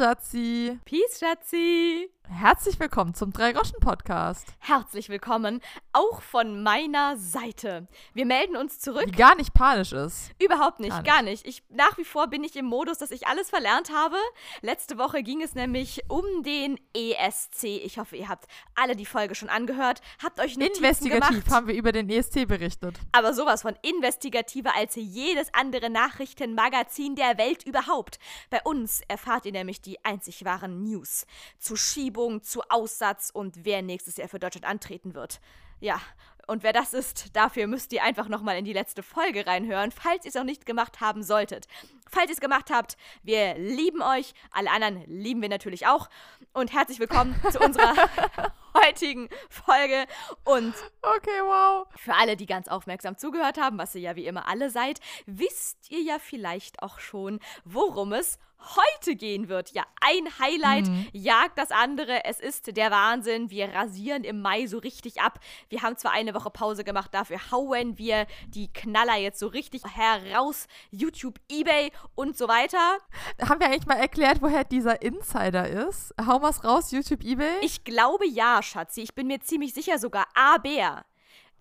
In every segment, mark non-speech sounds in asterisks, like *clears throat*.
Schatzi. Peace, Schatzi. Herzlich willkommen zum Drei-Groschen-Podcast. Herzlich willkommen, auch von meiner Seite. Wir melden uns zurück. Die gar nicht panisch ist. Überhaupt nicht, Gar gar nicht. nicht. Ich, nach wie vor bin ich im Modus, dass ich alles verlernt habe. Letzte Woche ging es nämlich um den ESC. Ich hoffe, ihr habt alle die Folge schon angehört. Habt euch Notizen Investigativ gemacht. haben wir über den ESC berichtet. aber sowas von investigativer als jedes andere Nachrichtenmagazin der Welt überhaupt. Bei uns erfahrt ihr nämlich die einzig wahren News zu Schiebung, zu Aussatz und wer nächstes Jahr für Deutschland antreten wird. Ja, und wer das ist, dafür müsst ihr einfach nochmal in die letzte Folge reinhören, falls ihr es noch nicht gemacht haben solltet. Falls ihr es gemacht habt, wir lieben euch, alle anderen lieben wir natürlich auch. Und herzlich willkommen zu unserer *laughs* heutigen Folge. Und Okay, wow. für alle, die ganz aufmerksam zugehört haben, was ihr ja wie immer alle seid, wisst ihr ja vielleicht auch schon, worum es heute gehen wird. Ja, ein Highlight jagt das andere. Es ist der Wahnsinn. Wir rasieren im Mai so richtig ab. Wir haben zwar eine Woche Pause gemacht, dafür hauen wir die Knaller jetzt so richtig heraus. YouTube, Ebay und so weiter. Haben wir eigentlich mal erklärt, woher dieser Insider ist? Hau mal's raus, YouTube, Ebay? Ich glaube ja, Schatzi. Ich bin mir ziemlich sicher sogar. Aber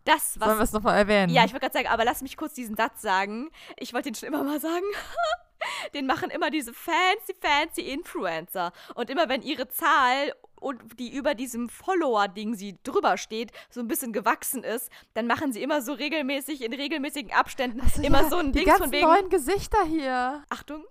das, was Sollen wir es nochmal erwähnen? Ja, ich wollte gerade sagen, aber lass mich kurz diesen Satz sagen. Ich wollte ihn schon immer mal sagen. *laughs* Den machen immer diese fancy, fancy Influencer. Und immer wenn ihre Zahl und die über diesem Follower-Ding sie drüber steht, so ein bisschen gewachsen ist, dann machen sie immer so regelmäßig, in regelmäßigen Abständen, immer Ja, so ein die Ding von wegen. neuen Gesichter hier. Achtung,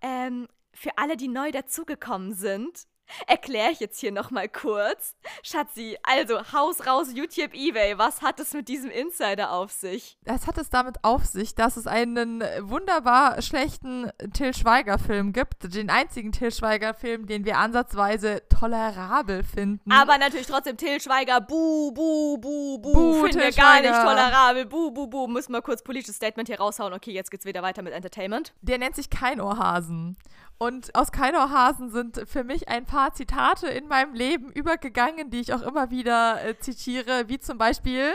ähm, für alle, die neu dazugekommen sind, erkläre ich jetzt hier nochmal kurz. Schatzi, also Haus raus, YouTube, Ebay, was hat es mit diesem Insider auf sich? Es hat es damit auf sich, dass es einen wunderbar schlechten Till Schweiger-Film gibt. Den einzigen Till Schweiger-Film, den wir ansatzweise tolerabel finden. Aber natürlich trotzdem Till Schweiger, buh, buh, buh, buh, Buh, finden wir gar nicht tolerabel, buh, buh, buh. Müssen wir kurz politisches Statement hier raushauen. Okay, jetzt geht's wieder weiter mit Entertainment. Der nennt sich Keinohrhasen. Und aus Keinohrhasen sind für mich ein paar Zitate in meinem Leben übergegangen, die ich auch immer wieder äh, zitiere, wie zum Beispiel,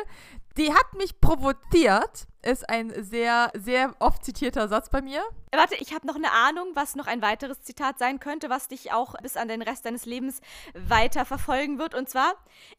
die hat mich provoziert, ist ein sehr, sehr oft zitierter Satz bei mir. Äh, Warte, ich habe noch eine Ahnung, was noch ein weiteres Zitat sein könnte, was dich auch bis an den Rest deines Lebens weiter verfolgen wird. Und zwar,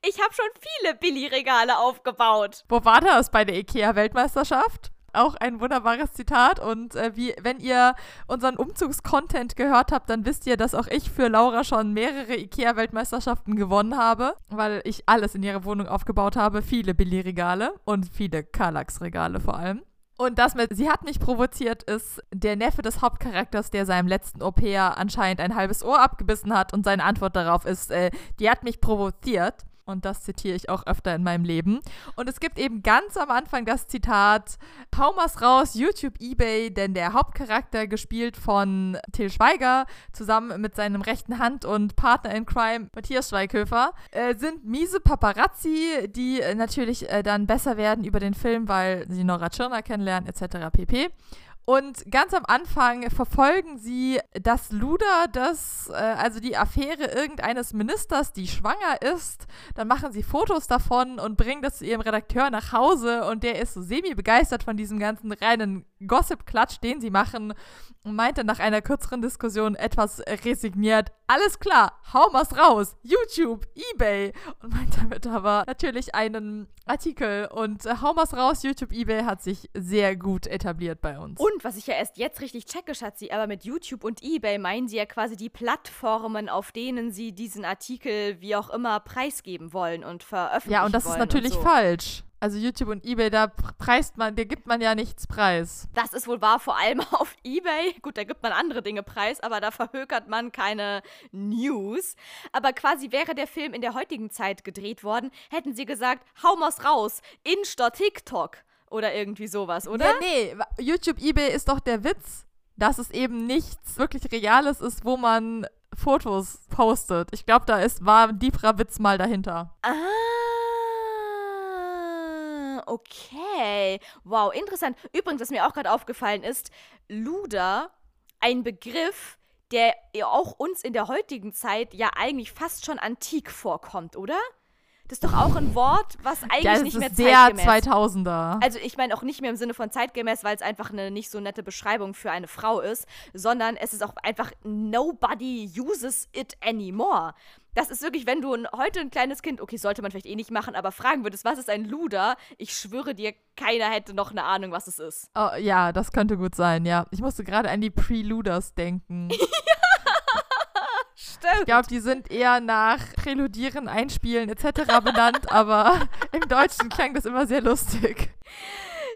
ich habe schon viele Billy-Regale aufgebaut. Wo war das bei der IKEA-Weltmeisterschaft? Auch ein wunderbares Zitat. Und äh, wie, wenn ihr unseren Umzugscontent gehört habt, dann wisst ihr, dass auch ich für Laura schon mehrere IKEA-Weltmeisterschaften gewonnen habe, weil ich alles in ihrer Wohnung aufgebaut habe. Viele Billy-Regale und viele Kallax-Regale vor allem. Und das mit, sie hat mich provoziert, ist der Neffe des Hauptcharakters, der seinem letzten Au-pair anscheinend ein halbes Ohr abgebissen hat. Und seine Antwort darauf ist, äh, die hat mich provoziert. Und das zitiere ich auch öfter in meinem Leben. Und es gibt eben ganz am Anfang das Zitat, hau mal's raus, YouTube, Ebay, denn der Hauptcharakter, gespielt von Till Schweiger, zusammen mit seinem rechten Hand und Partner in Crime, Matthias Schweighöfer, äh, sind miese Paparazzi, die äh, natürlich äh, dann besser werden über den Film, weil sie Nora Tschirner kennenlernen, etc. pp. Und ganz am Anfang verfolgen sie das Luder, das, äh, also die Affäre irgendeines Ministers, die schwanger ist. Dann machen sie Fotos davon und bringen das zu ihrem Redakteur nach Hause. Und der ist so semi-begeistert von diesem ganzen reinen Gossip-Klatsch, den sie machen. Und meinte nach einer kürzeren Diskussion etwas resigniert, alles klar, hau mal's raus, YouTube, Ebay. Und meint damit aber natürlich einen Artikel. Und äh, hau mal's raus, YouTube, Ebay hat sich sehr gut etabliert bei uns. Und was ich ja erst jetzt richtig checke, Schatzi, aber mit YouTube und Ebay meinen sie ja quasi die Plattformen, auf denen sie diesen Artikel wie auch immer preisgeben wollen und veröffentlichen ja, und das ist wollen natürlich so. falsch. Also YouTube und Ebay, da pr- preist man, da gibt man ja nichts preis. Das ist wohl wahr, vor allem *laughs* auf Ebay. Gut, da gibt man andere Dinge preis, aber da verhökert man keine News. Aber quasi wäre der Film in der heutigen Zeit gedreht worden, hätten sie gesagt, hau mal's raus, Insta TikTok oder irgendwie sowas, oder? Ja, nee, YouTube, Ebay ist doch der Witz, dass es eben nichts wirklich Reales ist, wo man Fotos postet. Ich glaube, da ist, war ein tieferer Witz mal dahinter. Ah, okay. Wow, interessant. Übrigens, was mir auch gerade aufgefallen ist, Luder, ein Begriff, der auch uns in der heutigen Zeit ja eigentlich fast schon antik vorkommt, oder? Das ist doch auch ein Wort, was eigentlich ja, nicht mehr ist sehr zeitgemäß 2000er. Also ich meine auch nicht mehr im Sinne von zeitgemäß, weil es einfach eine nicht so nette Beschreibung für eine Frau ist, sondern es ist auch einfach nobody uses it anymore. Das ist wirklich, wenn du ein, heute ein kleines Kind, okay, sollte man vielleicht eh nicht machen, aber fragen würdest, was ist ein Luder? Ich schwöre dir, keiner hätte noch eine Ahnung, was es ist. Oh, ja, das könnte gut sein, ja. Ich musste gerade an die Preluders denken. *laughs* Stimmt. Ich glaube, die sind eher nach Präludieren, Einspielen etc. benannt, *laughs* aber im Deutschen klang das immer sehr lustig.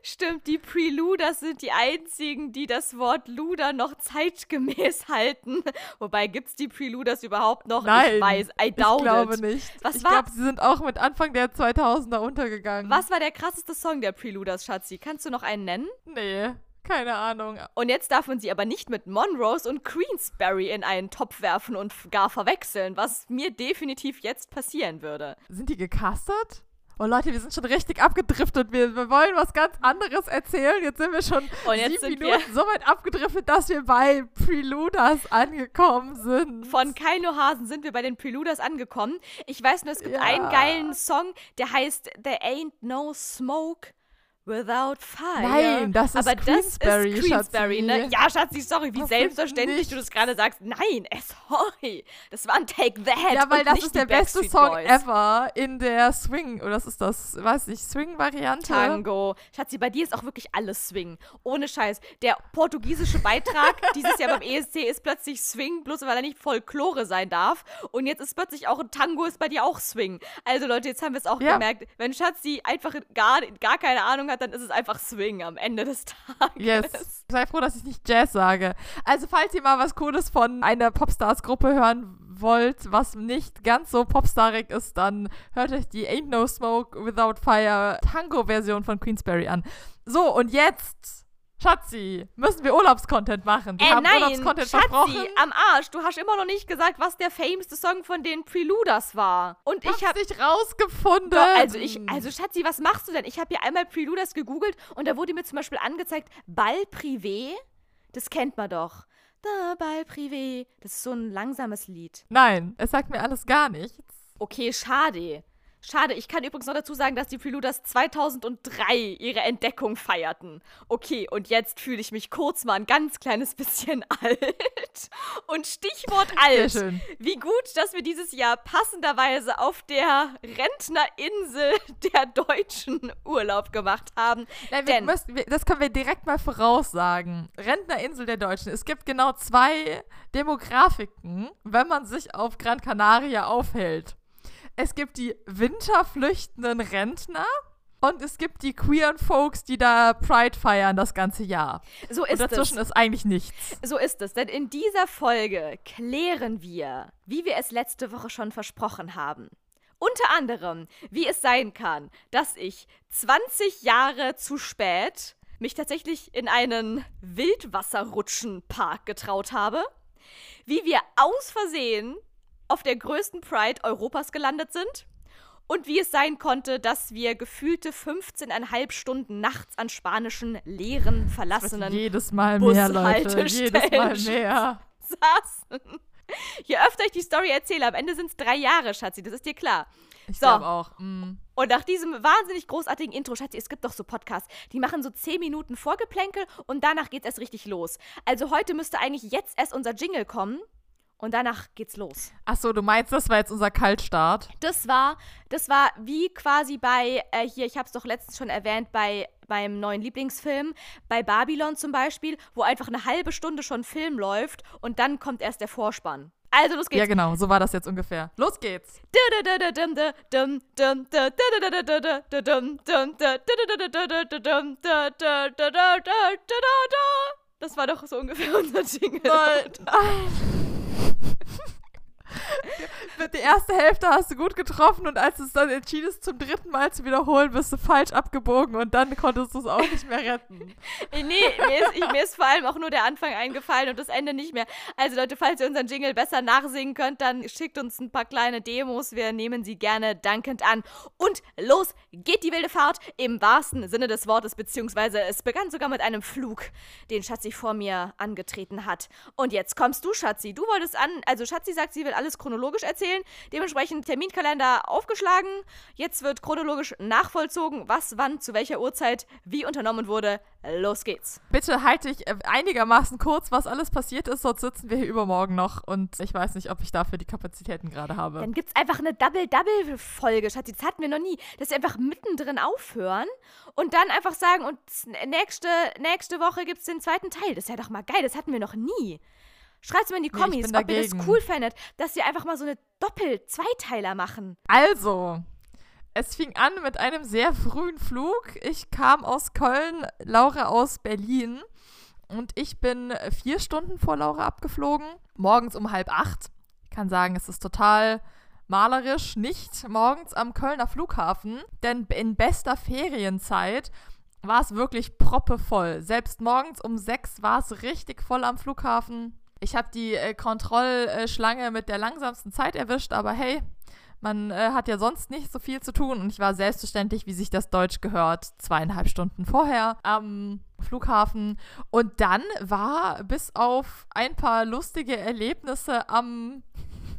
Stimmt, die Preluders sind die einzigen, die das Wort Luder noch zeitgemäß halten. Wobei, gibt's die Preluders überhaupt noch? Nein, ich weiß, I doubt ich glaube it. nicht. Was ich glaube, sie sind auch mit Anfang der 2000er untergegangen. Was war der krasseste Song der Preluders, Schatzi? Kannst du noch einen nennen? Nee, keine Ahnung. Und jetzt darf man sie aber nicht mit Monrose und Queensberry in einen Topf werfen und gar verwechseln, was mir definitiv jetzt passieren würde. Sind die gecastet? Oh Leute, wir sind schon richtig abgedriftet. Wir, wir wollen was ganz anderes erzählen. Jetzt sind wir schon *laughs* sieben Minuten so weit abgedriftet, dass wir bei Preluders angekommen sind. Von Kaino Hasen sind wir bei den Preluders angekommen. Ich weiß nur, es gibt Ja. einen geilen Song, der heißt There Ain't No Smoke Without Fire. Nein, das ist Aber Queensberry, das ist Queensberry, Schatzi. ne? Ja, Schatzi, sorry, wie Das selbstverständlich du das gerade sagst. Nein, äh, sorry. Das war ein Take That. Ja, weil das ist der beste Song Boys. ever in der Swing, oder was ist das? Weiß nicht, Swing-Variante. Tango. Schatzi, bei dir ist auch wirklich alles Swing. Ohne Scheiß. Der portugiesische Beitrag *laughs* dieses Jahr beim ESC ist plötzlich Swing, bloß weil er nicht Folklore sein darf. Und jetzt ist plötzlich auch ein Tango ist bei dir auch Swing. Also Leute, jetzt haben wir es auch Ja. gemerkt. Wenn Schatzi einfach gar, gar keine Ahnung hat, dann ist es einfach Swing am Ende des Tages. Yes. Sei froh, dass ich nicht Jazz sage. Also, falls ihr mal was Cooles von einer Popstars-Gruppe hören wollt, was nicht ganz so popstarig ist, dann hört euch die Ain't No Smoke Without Fire Tango-Version von Queensberry an. So, und jetzt, Schatzi, müssen wir Urlaubscontent machen. Wir Äh, haben nein, Urlaubscontent Schatzi, versprochen. am Arsch. Du hast immer noch nicht gesagt, was der fameste Song von den Preluders war. Und ich habe nicht rausgefunden. Doch, also ich, also Schatzi, was machst du denn? Ich habe hier einmal Preluders gegoogelt und da wurde mir zum Beispiel angezeigt, Ball Privé. Das kennt man doch. Da, Ball Privé. Das ist so ein langsames Lied. Nein, es sagt mir alles gar nichts. Okay, schade. Schade, ich kann übrigens noch dazu sagen, dass die Preluders 2003 ihre Entdeckung feierten. Okay, und jetzt fühle ich mich kurz mal ein ganz kleines bisschen *laughs* alt. Und Stichwort Sehr alt. schön. Wie gut, dass wir dieses Jahr passenderweise auf der Rentnerinsel *laughs* der Deutschen Urlaub gemacht haben. Nein, wir Denn- müssen, wir, das können wir direkt mal voraussagen. Rentnerinsel der Deutschen. Es gibt genau zwei Demografiken, wenn man sich auf Gran Canaria aufhält. Es gibt die winterflüchtenden Rentner und es gibt die queeren Folks, die da Pride feiern das ganze Jahr. So Und ist dazwischen es. ist eigentlich nichts. So ist es. Denn in dieser Folge klären wir, wie wir es letzte Woche schon versprochen haben. Unter anderem, wie es sein kann, dass ich 20 Jahre zu spät mich tatsächlich in einen Wildwasserrutschenpark getraut habe. Wie wir aus Versehen auf der größten Pride Europas gelandet sind. Und wie es sein konnte, dass wir gefühlte 15,5 Stunden nachts an spanischen, leeren, verlassenen Jedes Mal mehr, Leute. Jedes Mal *laughs* mehr. saßen. Je öfter ich die Story erzähle, am Ende sind es drei Jahre, Schatzi, das ist dir klar. Ich So. glaube auch. mm. Und nach diesem wahnsinnig großartigen Intro, Schatzi, es gibt doch so Podcasts, die machen so zehn Minuten Vorgeplänkel und danach geht's erst richtig los. Also heute müsste eigentlich jetzt erst unser Jingle kommen und danach geht's los. Achso, du meinst, das war jetzt unser Kaltstart? Das war, das war wie quasi bei, äh, hier, ich habe es doch letztens schon erwähnt, bei meinem neuen Lieblingsfilm, bei Babylon zum Beispiel, wo einfach eine halbe Stunde schon Film läuft und dann kommt erst der Vorspann. Also los Ja, geht's. genau. So war das jetzt ungefähr. Los geht's. Das war doch so ungefähr *laughs* unser Jingle. Die erste Hälfte hast du gut getroffen und als du es dann entschiedest, zum dritten Mal zu wiederholen, bist du falsch abgebogen und dann konntest du es auch nicht mehr retten. *laughs* Nee, mir ist, ich, mir ist vor allem auch nur der Anfang eingefallen und das Ende nicht mehr. Also Leute, falls ihr unseren Jingle besser nachsingen könnt, dann schickt uns ein paar kleine Demos. Wir nehmen sie gerne dankend an. Und los geht die wilde Fahrt im wahrsten Sinne des Wortes, beziehungsweise es begann sogar mit einem Flug, den Schatzi vor mir angetreten hat. Und jetzt kommst du, Schatzi. Du wolltest an, also Schatzi sagt, sie will alles chronologisch erzählen. Dementsprechend Terminkalender aufgeschlagen. Jetzt wird chronologisch nachvollzogen, was wann zu welcher Uhrzeit wie unternommen wurde. Los geht's. Bitte halte ich äh, einigermaßen kurz, was alles passiert ist, sonst sitzen wir hier übermorgen noch und ich weiß nicht, ob ich dafür die Kapazitäten gerade habe. Dann gibt's einfach eine Double-Double-Folge, Schatzi. Das hatten wir noch nie. Dass wir einfach mittendrin aufhören und dann einfach sagen, und nächste, nächste Woche gibt's den zweiten Teil. Das ist ja doch mal geil, das hatten wir noch nie. Schreibt's mir in die Nee, Kommis, ich bin ob ihr das dagegen. cool fändet, dass sie einfach mal so eine Doppel-Zweiteiler machen. Also, es fing an mit einem sehr frühen Flug. Ich kam aus Köln, Laura aus Berlin. Und ich bin vier Stunden vor Laura abgeflogen, morgens um halb acht. Ich kann sagen, es ist total malerisch, nicht morgens am Kölner Flughafen, denn in bester Ferienzeit war es wirklich proppevoll. Selbst morgens um sechs war es richtig voll am Flughafen. Ich habe die äh, Kontrollschlange mit der langsamsten Zeit erwischt, aber hey, man äh, hat ja sonst nicht so viel zu tun und ich war selbstverständlich, wie sich das Deutsch gehört, zweieinhalb Stunden vorher am Flughafen. Und dann war bis auf ein paar lustige Erlebnisse am,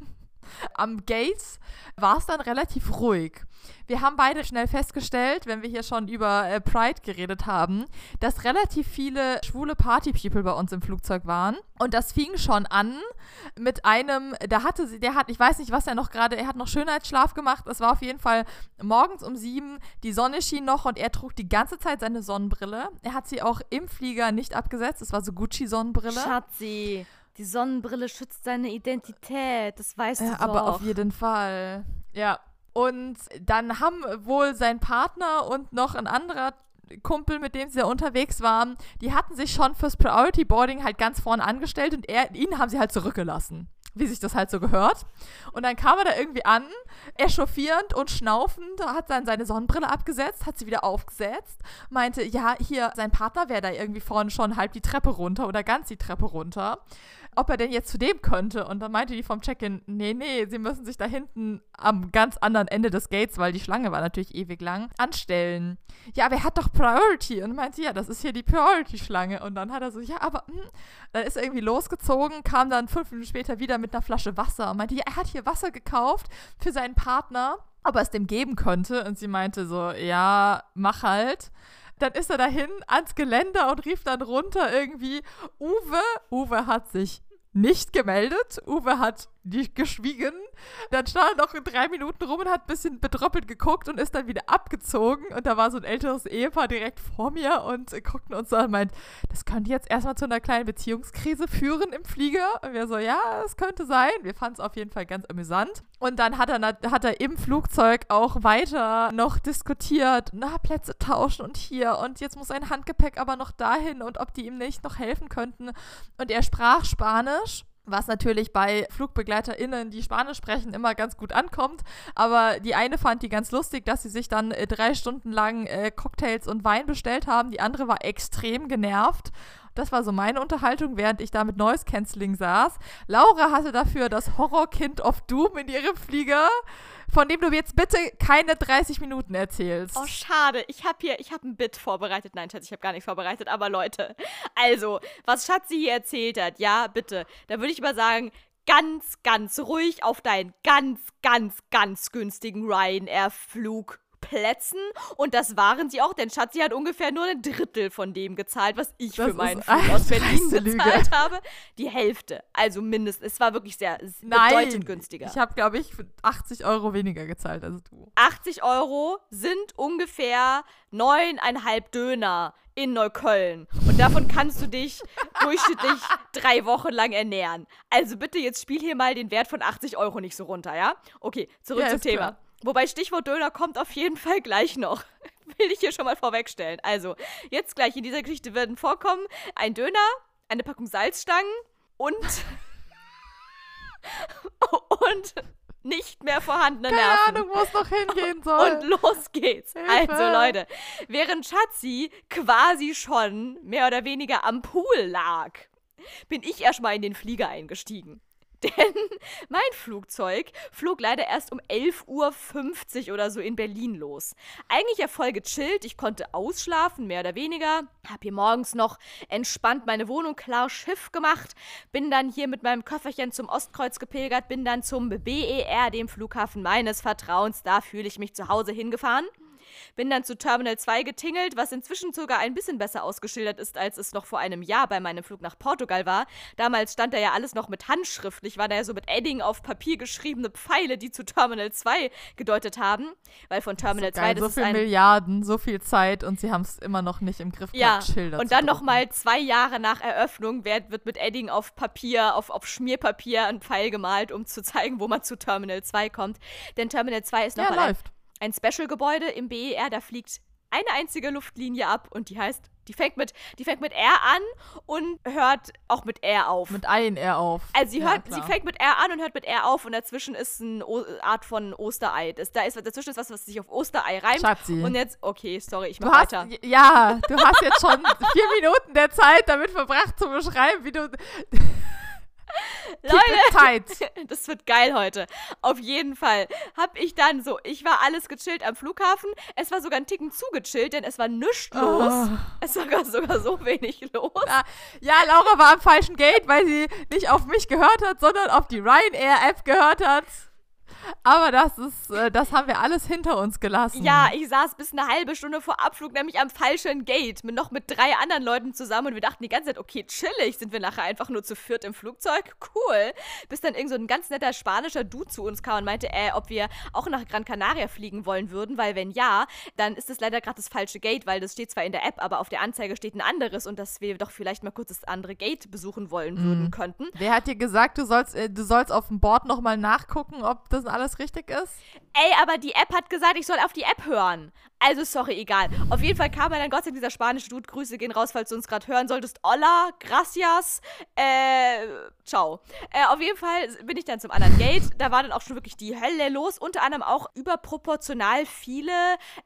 *laughs* am Gates, war es dann relativ ruhig. Wir haben beide schnell festgestellt, wenn wir hier schon über äh, Pride geredet haben, dass relativ viele schwule Party-People bei uns im Flugzeug waren. Und das fing schon an mit einem, da hatte sie, der hat, ich weiß nicht, was er noch gerade, er hat noch Schönheitsschlaf gemacht. Es war auf jeden Fall morgens um sieben, die Sonne schien noch und er trug die ganze Zeit seine Sonnenbrille. Er hat sie auch im Flieger nicht abgesetzt. Es war so Gucci-Sonnenbrille. Schatzi, die Sonnenbrille schützt deine Identität, das weißt du Ja, doch. aber auf jeden Fall. Ja. Und dann haben wohl sein Partner und noch ein anderer Kumpel, mit dem sie da unterwegs waren, die hatten sich schon fürs Priority Boarding halt ganz vorne angestellt und er, ihn haben sie halt zurückgelassen. Wie sich das halt so gehört. Und dann kam er da irgendwie an, echauffierend und schnaufend, hat dann seine Sonnenbrille abgesetzt, hat sie wieder aufgesetzt, meinte, ja, hier, sein Partner wäre da irgendwie vorne schon halb die Treppe runter oder ganz die Treppe runter ob er denn jetzt zu dem könnte. Und dann meinte die vom Check-in, nee, nee, sie müssen sich da hinten am ganz anderen Ende des Gates, weil die Schlange war natürlich ewig lang, anstellen. Ja, aber er hat doch Priority. Und meinte, ja, das ist hier die Priority-Schlange. Und dann hat er so, ja, aber, hm. dann ist er irgendwie losgezogen, kam dann fünf Minuten später wieder mit einer Flasche Wasser und meinte, ja, er hat hier Wasser gekauft für seinen Partner, ob er es dem geben könnte. Und sie meinte so, ja, mach halt dann ist er dahin ans Geländer und rief dann runter irgendwie, Uwe, Uwe hat sich nicht gemeldet. Uwe hat nicht geschwiegen. Dann stand er noch in drei Minuten rum und hat ein bisschen betröppelt geguckt und ist dann wieder abgezogen. Und da war so ein älteres Ehepaar direkt vor mir und guckten uns an und meint, das könnte jetzt erstmal zu einer kleinen Beziehungskrise führen im Flieger. Und wir so, ja, es könnte sein. Wir fanden es auf jeden Fall ganz amüsant. Und dann hat er, hat er im Flugzeug auch weiter noch diskutiert, na, Plätze tauschen und hier und jetzt muss sein Handgepäck aber noch dahin und ob die ihm nicht noch helfen könnten. Und er sprach Spanisch. Was natürlich bei FlugbegleiterInnen, die Spanisch sprechen, immer ganz gut ankommt. Aber die eine fand die ganz lustig, dass sie sich dann äh, drei Stunden lang äh, Cocktails und Wein bestellt haben. Die andere war extrem genervt. Das war so meine Unterhaltung, während ich da mit Noise Cancelling saß. Laura hatte dafür das Horrorkind of Doom in ihrem Flieger, von dem du jetzt bitte keine 30 Minuten erzählst. Oh, schade. Ich habe hier, ich habe ein Bit vorbereitet. Nein, Schatz, ich habe gar nichts vorbereitet. Aber Leute, also, was Schatzi hier erzählt hat, ja, bitte. Da würde ich mal sagen, ganz, ganz ruhig auf deinen ganz, ganz, ganz günstigen Ryanair-Flug. Plätzen und das waren sie auch, denn Schatzi hat ungefähr nur ein Drittel von dem gezahlt, was ich Das für meinen Flug aus Berlin dreiste Lüge. bezahlt habe. Die Hälfte, also mindestens. Es war wirklich sehr bedeutend günstiger. Ich habe, glaube ich, für 80 Euro weniger gezahlt als du. 80 Euro sind ungefähr neuneinhalb Döner in Neukölln. Und davon kannst du dich *laughs* durchschnittlich drei Wochen lang ernähren. Also bitte jetzt spiel hier mal den Wert von 80 Euro nicht so runter, ja? Okay, zurück Ja, zum Thema. klar. Wobei Stichwort Döner kommt auf jeden Fall gleich noch. *laughs* Will ich hier schon mal vorwegstellen. Also, jetzt gleich in dieser Geschichte werden vorkommen ein Döner, eine Packung Salzstangen und. *laughs* und nicht mehr vorhandene Keine Nerven. Ahnung, wo es noch hingehen *laughs* soll. Und los geht's. Hilfe. Also Leute, während Schatzi quasi schon mehr oder weniger am Pool lag, bin ich erstmal in den Flieger eingestiegen. *laughs* Denn mein Flugzeug flog leider erst um 11.50 Uhr oder so in Berlin los. Eigentlich ja voll gechillt, ich konnte ausschlafen, mehr oder weniger. Hab hier morgens noch entspannt meine Wohnung klar Schiff gemacht. Bin dann hier mit meinem Köfferchen zum Ostkreuz gepilgert, bin dann zum BER, dem Flughafen meines Vertrauens. Da fühle ich mich zu Hause hingefahren. Bin dann zu Terminal 2 getingelt, was inzwischen sogar ein bisschen besser ausgeschildert ist, als es noch vor einem Jahr bei meinem Flug nach Portugal war. Damals stand da ja alles noch mit Handschrift. Ich war da ja so mit Edding auf Papier geschriebene Pfeile, die zu Terminal 2 gedeutet haben. Weil von Terminal so 2 das so ist viel ein Milliarden, so viel Zeit und sie haben es immer noch nicht im Griff ja, gehabt, Schilder und dann nochmal zwei Jahre nach Eröffnung wird, wird mit Edding auf Papier, auf, auf Schmierpapier ein Pfeil gemalt, um zu zeigen, wo man zu Terminal 2 kommt. Denn Terminal 2 ist Ja, nochmal ein, läuft. Ein Special-Gebäude im BER, da fliegt eine einzige Luftlinie ab und die heißt, die fängt mit, die fängt mit R an und hört auch mit R auf. Mit ein R auf. also sie Ja, hört, klar. sie fängt mit R an und hört mit R auf und dazwischen ist eine Art von Osterei. Das, da ist dazwischen ist was, was sich auf Osterei reimt. Schatzi. Und jetzt, okay, sorry, ich mach hast, weiter. ja, du hast jetzt schon *laughs* vier Minuten der Zeit damit verbracht zu beschreiben, wie du *laughs* Leute. *laughs* Das wird geil heute. Auf jeden Fall hab ich dann so, ich war alles gechillt am Flughafen. Es war sogar ein Ticken zu gechillt, denn es war nichts los. Oh. Es war gar- sogar so wenig los. Ja, ja, Laura war am falschen Gate, weil sie nicht auf mich gehört hat, sondern auf die Ryanair-App gehört hat. Aber das ist, äh, das haben wir alles hinter uns gelassen. Ja, ich saß bis eine halbe Stunde vor Abflug nämlich am falschen Gate, mit, noch mit drei anderen Leuten zusammen und wir dachten die ganze Zeit, okay, chillig, sind wir nachher einfach nur zu viert im Flugzeug, cool. Bis dann irgend so ein ganz netter spanischer Dude zu uns kam und meinte, äh, ob wir auch nach Gran Canaria fliegen wollen würden, weil wenn ja, dann ist es leider gerade das falsche Gate, weil das steht zwar in der App, aber auf der Anzeige steht ein anderes und dass wir doch vielleicht mal kurz das andere Gate besuchen wollen würden könnten. Wer hat dir gesagt, du sollst, äh, du sollst auf dem Board nochmal nachgucken, ob das alles richtig ist? Ey, aber die App hat gesagt, ich soll auf die App hören. Also, sorry, egal. Auf jeden Fall kam er dann Gott sei Dank dieser spanische Dude. Grüße gehen raus, falls du uns gerade hören solltest. Hola, gracias. Äh, ciao. Äh, auf jeden Fall bin ich dann zum anderen Gate. Da war dann auch schon wirklich die Hölle los. Unter anderem auch überproportional viele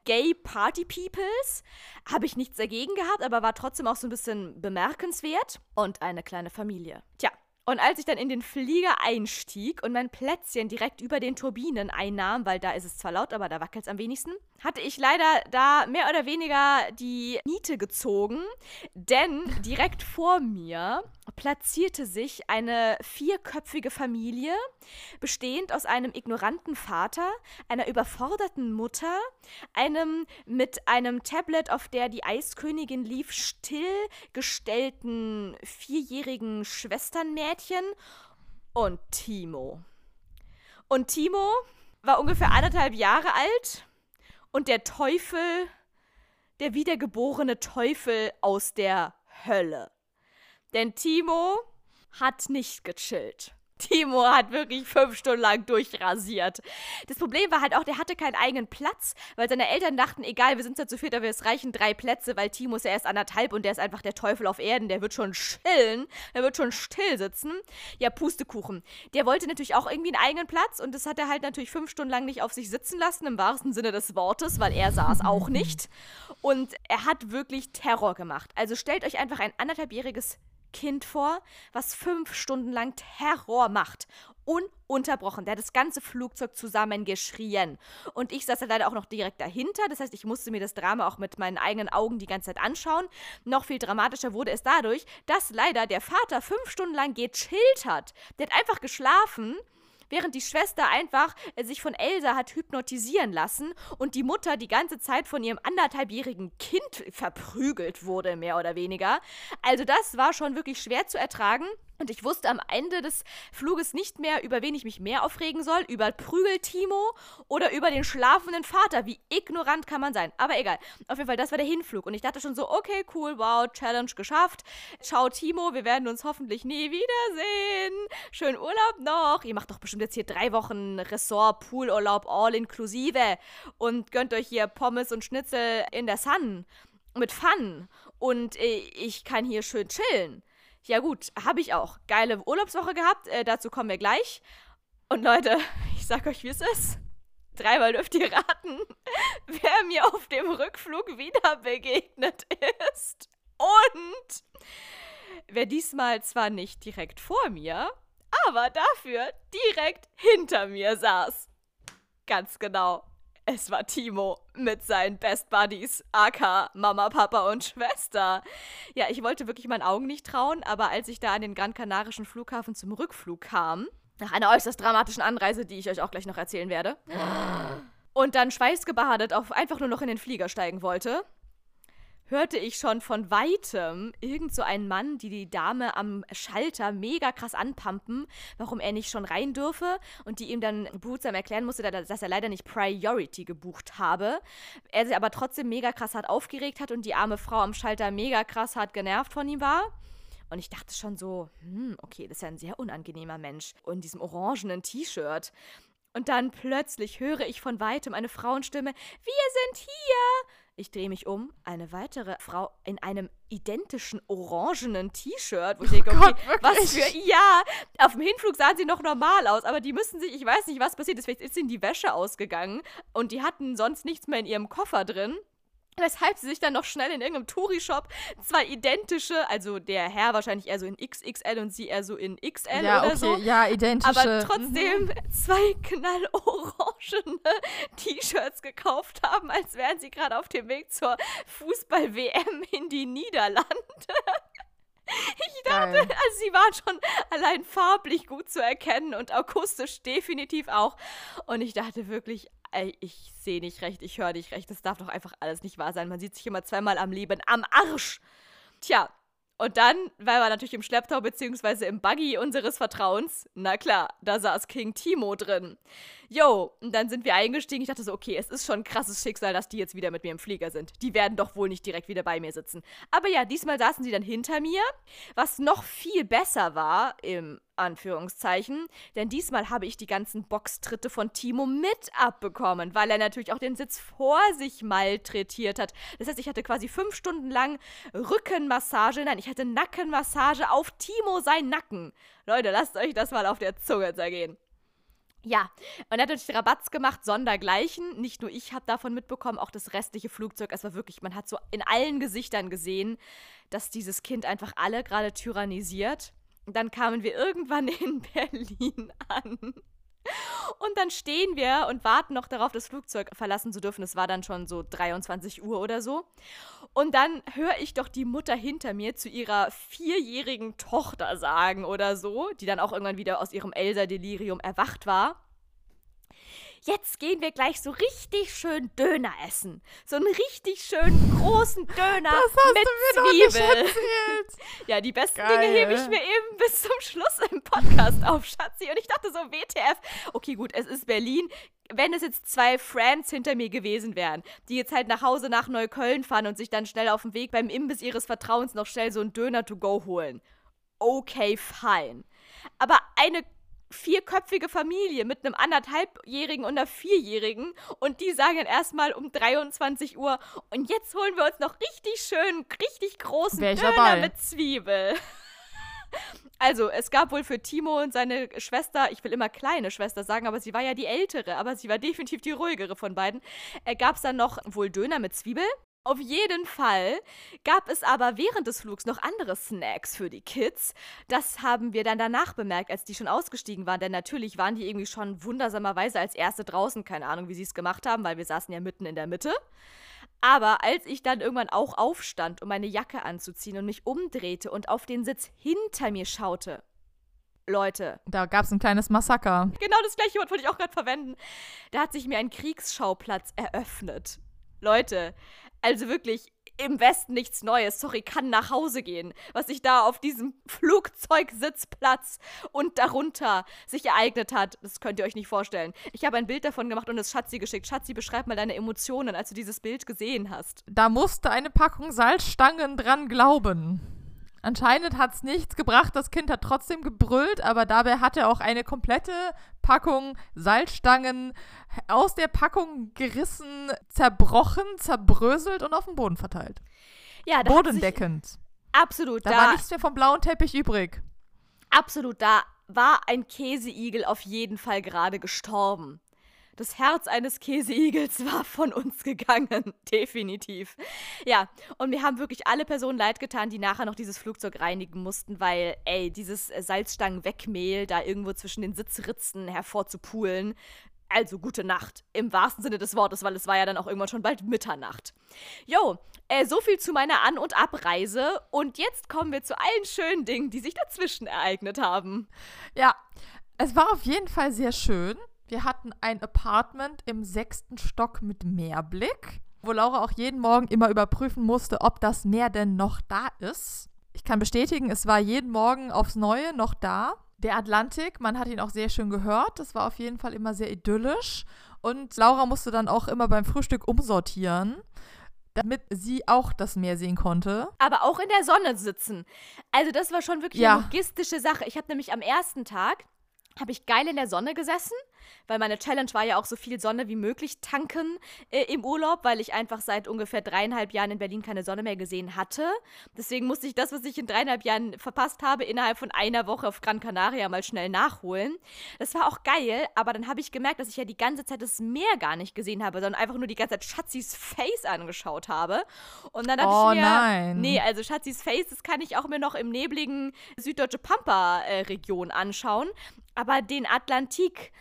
Gay Party Peoples. Habe ich nichts dagegen gehabt, aber war trotzdem auch so ein bisschen bemerkenswert. Und eine kleine Familie. Tja. Und als ich dann in den Flieger einstieg und mein Plätzchen direkt über den Turbinen einnahm, weil da ist es zwar laut, aber da wackelt es am wenigsten, hatte ich leider da mehr oder weniger die Niete gezogen, denn direkt vor mir platzierte sich eine vierköpfige Familie, bestehend aus einem ignoranten Vater, einer überforderten Mutter, einem mit einem Tablet, auf der die Eiskönigin lief, stillgestellten vierjährigen Schwesternmädchen und Timo. Und Timo war ungefähr anderthalb Jahre alt und der Teufel, der wiedergeborene Teufel aus der Hölle. Denn Timo hat nicht gechillt. Timo hat wirklich fünf Stunden lang durchrasiert. Das Problem war halt auch, der hatte keinen eigenen Platz, weil seine Eltern dachten, egal, wir sind ja zu viert, aber es reichen drei Plätze, weil Timo ist ja erst anderthalb und der ist einfach der Teufel auf Erden, der wird schon chillen, der wird schon still sitzen. Ja, Pustekuchen. Der wollte natürlich auch irgendwie einen eigenen Platz und das hat er halt natürlich fünf Stunden lang nicht auf sich sitzen lassen, im wahrsten Sinne des Wortes, weil er saß auch nicht. Und er hat wirklich Terror gemacht. Also stellt euch einfach ein anderthalbjähriges Kind vor, was fünf Stunden lang Terror macht. Ununterbrochen. Der hat das ganze Flugzeug zusammengeschrien. Und ich saß da leider auch noch direkt dahinter. Das heißt, ich musste mir das Drama auch mit meinen eigenen Augen die ganze Zeit anschauen. Noch viel dramatischer wurde es dadurch, dass leider der Vater fünf Stunden lang gechillt hat. Der hat einfach geschlafen während die Schwester einfach äh, sich von Elsa hat hypnotisieren lassen und die Mutter die ganze Zeit von ihrem anderthalbjährigen Kind verprügelt wurde, mehr oder weniger. Also das war schon wirklich schwer zu ertragen. Und ich wusste am Ende des Fluges nicht mehr, über wen ich mich mehr aufregen soll. Über Prügel-Timo oder über den schlafenden Vater. Wie ignorant kann man sein? Aber egal. Auf jeden Fall, das war der Hinflug. Und ich dachte schon so, okay, cool, wow, Challenge geschafft. Ciao, Timo, wir werden uns hoffentlich nie wiedersehen. Schönen Urlaub noch. Ihr macht doch bestimmt jetzt hier drei Wochen Ressort, Poolurlaub, all inklusive. Und gönnt euch hier Pommes und Schnitzel in der Sun. Mit Fun. Und äh, ich kann hier schön chillen. Ja gut, habe ich auch. Geile Urlaubswoche gehabt, äh, dazu kommen wir gleich. Und Leute, *laughs* ich sag euch, wie es ist. Dreimal dürft ihr raten, *laughs* wer mir auf dem Rückflug wieder begegnet ist. Und wer diesmal zwar nicht direkt vor mir, aber dafür direkt hinter mir saß. Ganz genau. Es war Timo mit seinen Best Buddies, aka Mama, Papa und Schwester. Ja, ich wollte wirklich meinen Augen nicht trauen, aber als ich da an den Gran Kanarischen Flughafen zum Rückflug kam, nach einer äußerst dramatischen Anreise, die ich euch auch gleich noch erzählen werde, *gasps* und dann schweißgebadet auf einfach nur noch in den Flieger steigen wollte, hörte ich schon von weitem irgend so einen Mann, die die Dame am Schalter mega krass anpumpen, warum er nicht schon rein dürfe und die ihm dann behutsam erklären musste, dass er leider nicht Priority gebucht habe. Er sich aber trotzdem mega krass hart aufgeregt hat und die arme Frau am Schalter mega krass hart genervt von ihm war. Und ich dachte schon so, hm, okay, das ist ja ein sehr unangenehmer Mensch. Und in diesem orangenen T-Shirt. Und dann plötzlich höre ich von weitem eine Frauenstimme, wir sind hier. Ich drehe mich um, eine weitere Frau in einem identischen orangenen T-Shirt, wo ich denke, okay, Gott, was für, ja, auf dem Hinflug sahen sie noch normal aus, aber die müssen sich, ich weiß nicht, was passiert ist, vielleicht ist ihnen die Wäsche ausgegangen und die hatten sonst nichts mehr in ihrem Koffer drin. Weshalb sie sich dann noch schnell in irgendeinem Touri-Shop zwei identische, also der Herr wahrscheinlich eher so in XXL und sie eher so in XL ja, oder okay, so. Ja, identische. Aber trotzdem mhm. zwei knallorangene T-Shirts gekauft haben, als wären sie gerade auf dem Weg zur Fußball-WM in die Niederlande. Ich dachte, Geil. also sie waren schon allein farblich gut zu erkennen und akustisch definitiv auch. Und ich dachte wirklich, ey, ich sehe nicht recht, ich höre nicht recht. Das darf doch einfach alles nicht wahr sein. Man sieht sich immer zweimal am Leben am Arsch. Tja, und dann, weil wir natürlich im Schlepptau beziehungsweise im Buggy unseres Vertrauens, na klar, da saß King Timo drin. Jo, und dann sind wir eingestiegen. Ich dachte so, okay, es ist schon ein krasses Schicksal, dass die jetzt wieder mit mir im Flieger sind. Die werden doch wohl nicht direkt wieder bei mir sitzen. Aber ja, diesmal saßen sie dann hinter mir, was noch viel besser war, im Anführungszeichen, denn diesmal habe ich die ganzen Boxtritte von Timo mit abbekommen, weil er natürlich auch den Sitz vor sich malträtiert hat. Das heißt, ich hatte quasi fünf Stunden lang Rückenmassage, nein, ich hatte Nackenmassage auf Timo sein Nacken. Leute, lasst euch das mal auf der Zunge zergehen. Ja, und er hat natürlich Rabatz gemacht, sondergleichen. Nicht nur ich habe davon mitbekommen, auch das restliche Flugzeug. Es war wirklich, man hat so in allen Gesichtern gesehen, dass dieses Kind einfach alle gerade tyrannisiert. Dann kamen wir irgendwann *laughs* in Berlin an. Und dann stehen wir und warten noch darauf, das Flugzeug verlassen zu dürfen. Es war dann schon so 23 Uhr oder so. Und dann höre ich doch die Mutter hinter mir zu ihrer vierjährigen Tochter sagen oder so, die dann auch irgendwann wieder aus ihrem Elsa-Delirium erwacht war jetzt gehen wir gleich so richtig schön Döner essen. So einen richtig schön großen Döner mit du mir Zwiebel. *laughs* ja, die besten Geil. Dinge hebe ich mir eben bis zum Schluss im Podcast auf, Schatzi. Und ich dachte so, WTF. Okay, gut, es ist Berlin wenn es jetzt zwei Friends hinter mir gewesen wären, die jetzt halt nach Hause nach Neukölln fahren und sich dann schnell auf dem Weg beim Imbiss ihres Vertrauens noch schnell so einen Döner to go holen. Okay, fine. Aber eine vierköpfige Familie mit einem anderthalbjährigen und einer vierjährigen und die sagen erstmal um 23 Uhr und jetzt holen wir uns noch richtig schön, richtig großen Döner Ball? mit Zwiebel. *laughs* Also, es gab wohl für Timo und seine Schwester, ich will immer kleine Schwester sagen, aber sie war ja die ältere, aber sie war definitiv die ruhigere von beiden, äh, gab es dann noch wohl Döner mit Zwiebel auf jeden Fall gab es aber während des Flugs noch andere Snacks für die Kids. Das haben wir dann danach bemerkt, als die schon ausgestiegen waren. Denn natürlich waren die irgendwie schon wundersamerweise als erste draußen. Keine Ahnung, wie sie es gemacht haben, weil wir saßen ja mitten in der Mitte. Aber als ich dann irgendwann auch aufstand, um meine Jacke anzuziehen und mich umdrehte und auf den Sitz hinter mir schaute, Leute. Da gab es ein kleines Massaker. Genau das gleiche Wort wollte ich auch gerade verwenden. Da hat sich mir ein Kriegsschauplatz eröffnet. Leute, also wirklich im Westen nichts Neues. Sorry, kann nach Hause gehen. Was sich da auf diesem *laughs* Flugzeugsitzplatz und darunter sich ereignet hat, das könnt ihr euch nicht vorstellen. Ich habe ein Bild davon gemacht und es Schatzi geschickt. Schatzi, beschreib mal deine Emotionen, als du dieses Bild gesehen hast. Da musste eine Packung Salzstangen dran glauben. Anscheinend hat es nichts gebracht. Das Kind hat trotzdem gebrüllt, aber dabei hat er auch eine komplette Packung Salzstangen aus der Packung gerissen, zerbrochen, zerbröselt und auf den Boden verteilt. Ja, da Bodendeckend. absolut. Da, da war nichts mehr vom blauen Teppich übrig. Absolut. Da war ein Käseigel auf jeden Fall gerade gestorben. Das Herz eines Käseigels *laughs* war von uns gegangen. *laughs* Definitiv. Ja, und wir haben wirklich alle Personen leid getan, die nachher noch dieses Flugzeug reinigen mussten, weil, ey, dieses Salzstangen-Wegmehl da irgendwo zwischen den Sitzritzen hervorzupulen, also gute Nacht, im wahrsten Sinne des Wortes, weil es war ja dann auch irgendwann schon bald Mitternacht. Jo, äh, so viel zu meiner An- und Abreise. Und jetzt kommen wir zu allen schönen Dingen, die sich dazwischen ereignet haben. Ja, es war auf jeden Fall sehr schön. Wir hatten ein Apartment im sechsten Stock mit Meerblick, wo Laura auch jeden Morgen immer überprüfen musste, ob das Meer denn noch da ist. Ich kann bestätigen, es war jeden Morgen aufs Neue noch da. Der Atlantik, man hat ihn auch sehr schön gehört. Das war auf jeden Fall immer sehr idyllisch. Und Laura musste dann auch immer beim Frühstück umsortieren, damit sie auch das Meer sehen konnte. Aber auch in der Sonne sitzen. Also das war schon wirklich Ja. eine logistische Sache. Ich habe nämlich am ersten Tag, habe ich geil in der Sonne gesessen, weil meine Challenge war ja auch so viel Sonne wie möglich tanken äh, im Urlaub, weil ich einfach seit ungefähr dreieinhalb Jahren in Berlin keine Sonne mehr gesehen hatte. Deswegen musste ich das, was ich in dreieinhalb Jahren verpasst habe, innerhalb von einer Woche auf Gran Canaria mal schnell nachholen. Das war auch geil, aber dann habe ich gemerkt, dass ich ja die ganze Zeit das Meer gar nicht gesehen habe, sondern einfach nur die ganze Zeit Schatzis Face angeschaut habe. Und dann dachte Oh ich mir, nein. nee, also Schatzis Face, das kann ich auch mir noch im nebligen süddeutsche Pampa-Region anschauen. Aber den Atlantik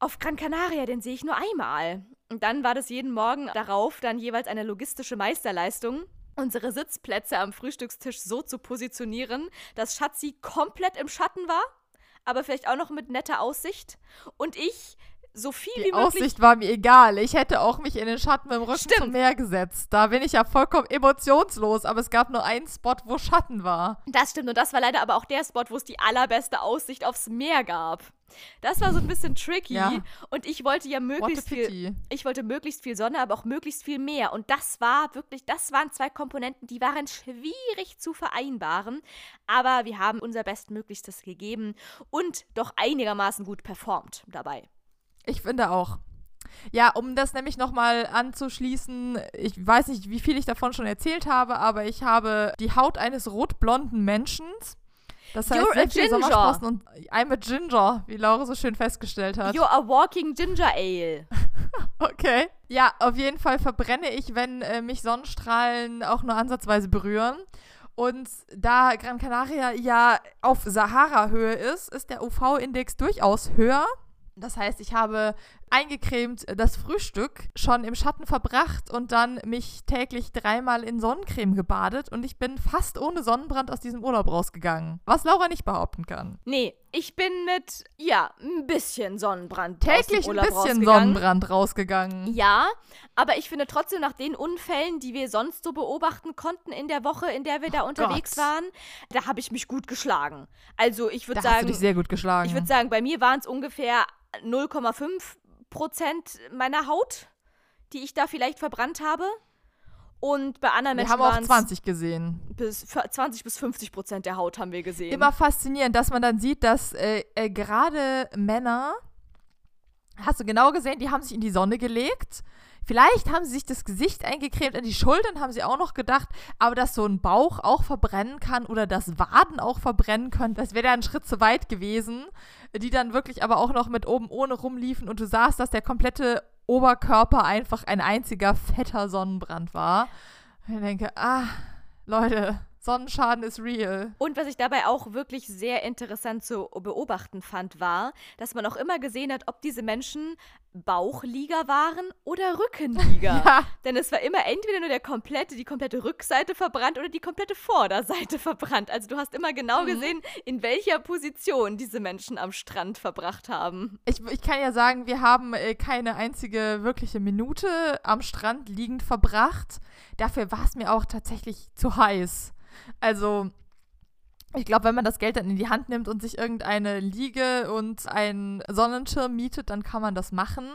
auf Gran Canaria, den sehe ich nur einmal. Und dann war das jeden Morgen darauf dann jeweils eine logistische Meisterleistung, unsere Sitzplätze am Frühstückstisch so zu positionieren, dass Schatzi komplett im Schatten war, aber vielleicht auch noch mit netter Aussicht. Und ich so viel wie Die möglich Aussicht war mir egal. Ich hätte auch mich in den Schatten mit dem Rücken Stimmt. zum Meer gesetzt. Da bin ich ja vollkommen emotionslos, aber es gab nur einen Spot, wo Schatten war. Das stimmt. Und das war leider aber auch der Spot, wo es die allerbeste Aussicht aufs Meer gab. Das war so ein bisschen tricky. Ja. Und ich wollte ja möglichst viel. Ich wollte möglichst viel Sonne, aber auch möglichst viel Meer. Und das war wirklich, das waren zwei Komponenten, die waren schwierig zu vereinbaren. Aber wir haben unser Bestmöglichstes gegeben und doch einigermaßen gut performt dabei. Ich finde auch. Ja, um das nämlich nochmal anzuschließen, ich weiß nicht, wie viel ich davon schon erzählt habe, aber ich habe die Haut eines rotblonden Menschen. Das heißt, You're a ginger. Und I'm a Ginger, wie Laura so schön festgestellt hat. You're a walking ginger ale. *laughs* Okay. Ja, auf jeden Fall verbrenne ich, wenn äh, mich Sonnenstrahlen auch nur ansatzweise berühren. Und da Gran Canaria ja auf Sahara-Höhe ist, ist der UV-Index durchaus höher. Das heißt, ich habe eingecremt das Frühstück schon im Schatten verbracht und dann mich täglich dreimal in Sonnencreme gebadet und ich bin fast ohne Sonnenbrand aus diesem Urlaub rausgegangen. Was Laura nicht behaupten kann. Nee, ich bin mit, ja, ein bisschen Sonnenbrand. Täglich ein bisschen rausgegangen. Sonnenbrand rausgegangen. Ja, aber ich finde trotzdem nach den Unfällen, die wir sonst so beobachten konnten in der Woche, in der wir da unterwegs Gott. waren, da habe ich mich gut geschlagen. Also ich würde Da hast du sagen, dich sehr gut geschlagen. ich würde sagen, bei mir waren es ungefähr 0,5 Prozent meiner Haut, die ich da vielleicht verbrannt habe. Und bei anderen Wir Menschen haben auch waren es 20 gesehen. bis 20 bis 50 Prozent der Haut haben wir gesehen. Immer faszinierend, dass man dann sieht, dass äh, äh, gerade Männer, hast du genau gesehen, die haben sich in die Sonne gelegt. Vielleicht haben sie sich das Gesicht eingecremt, an die Schultern haben sie auch noch gedacht, aber dass so ein Bauch auch verbrennen kann oder dass Waden auch verbrennen können, das wäre ja ein Schritt zu weit gewesen. Die dann wirklich aber auch noch mit oben ohne rumliefen und du sahst, dass der komplette Oberkörper einfach ein einziger fetter Sonnenbrand war. Und ich denke, ah, Leute, Sonnenschaden ist real. Und was ich dabei auch wirklich sehr interessant zu beobachten fand, war, dass man auch immer gesehen hat, ob diese Menschen Bauchlieger waren oder Rückenlieger. *laughs* Ja. Denn es war immer entweder nur der komplette, die komplette Rückseite verbrannt oder die komplette Vorderseite verbrannt. Also du hast immer genau Mhm. gesehen, in welcher Position diese Menschen am Strand verbracht haben. Ich, ich kann ja sagen, wir haben äh, keine einzige wirkliche Minute am Strand liegend verbracht. Dafür war es mir auch tatsächlich zu heiß. Also, ich glaube, wenn man das Geld dann in die Hand nimmt und sich irgendeine Liege und einen Sonnenschirm mietet, dann kann man das machen.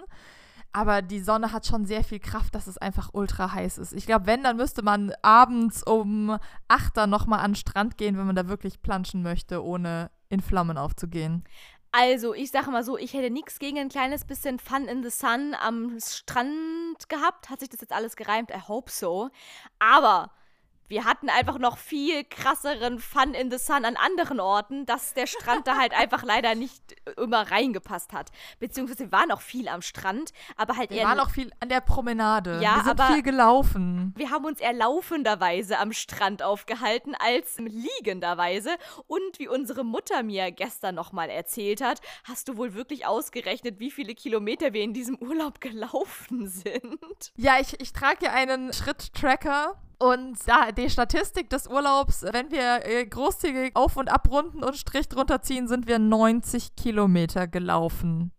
Aber die Sonne hat schon sehr viel Kraft, dass es einfach ultra heiß ist. Ich glaube, wenn, dann müsste man abends um 8 dann nochmal an den Strand gehen, wenn man da wirklich planschen möchte, ohne in Flammen aufzugehen. Also, ich sage mal so, ich hätte nichts gegen ein kleines bisschen Fun in the Sun am Strand gehabt. Hat sich das jetzt alles gereimt? I hope so. Aber Wir hatten einfach noch viel krasseren Fun in the Sun an anderen Orten, dass der Strand da halt einfach leider nicht immer reingepasst hat. Beziehungsweise wir waren auch viel am Strand, aber halt Wir eher. waren auch viel an der Promenade. Ja, wir sind aber- viel gelaufen. wir haben uns eher laufenderweise am Strand aufgehalten als liegenderweise. Und wie unsere Mutter mir gestern nochmal erzählt hat, hast du wohl wirklich ausgerechnet, wie viele Kilometer wir in diesem Urlaub gelaufen *laughs* sind. Ja, ich, ich trage hier einen Schritt-Tracker. Und da die Statistik des Urlaubs, wenn wir äh, großzügig auf- und abrunden und Strich drunter ziehen, sind wir 90 Kilometer gelaufen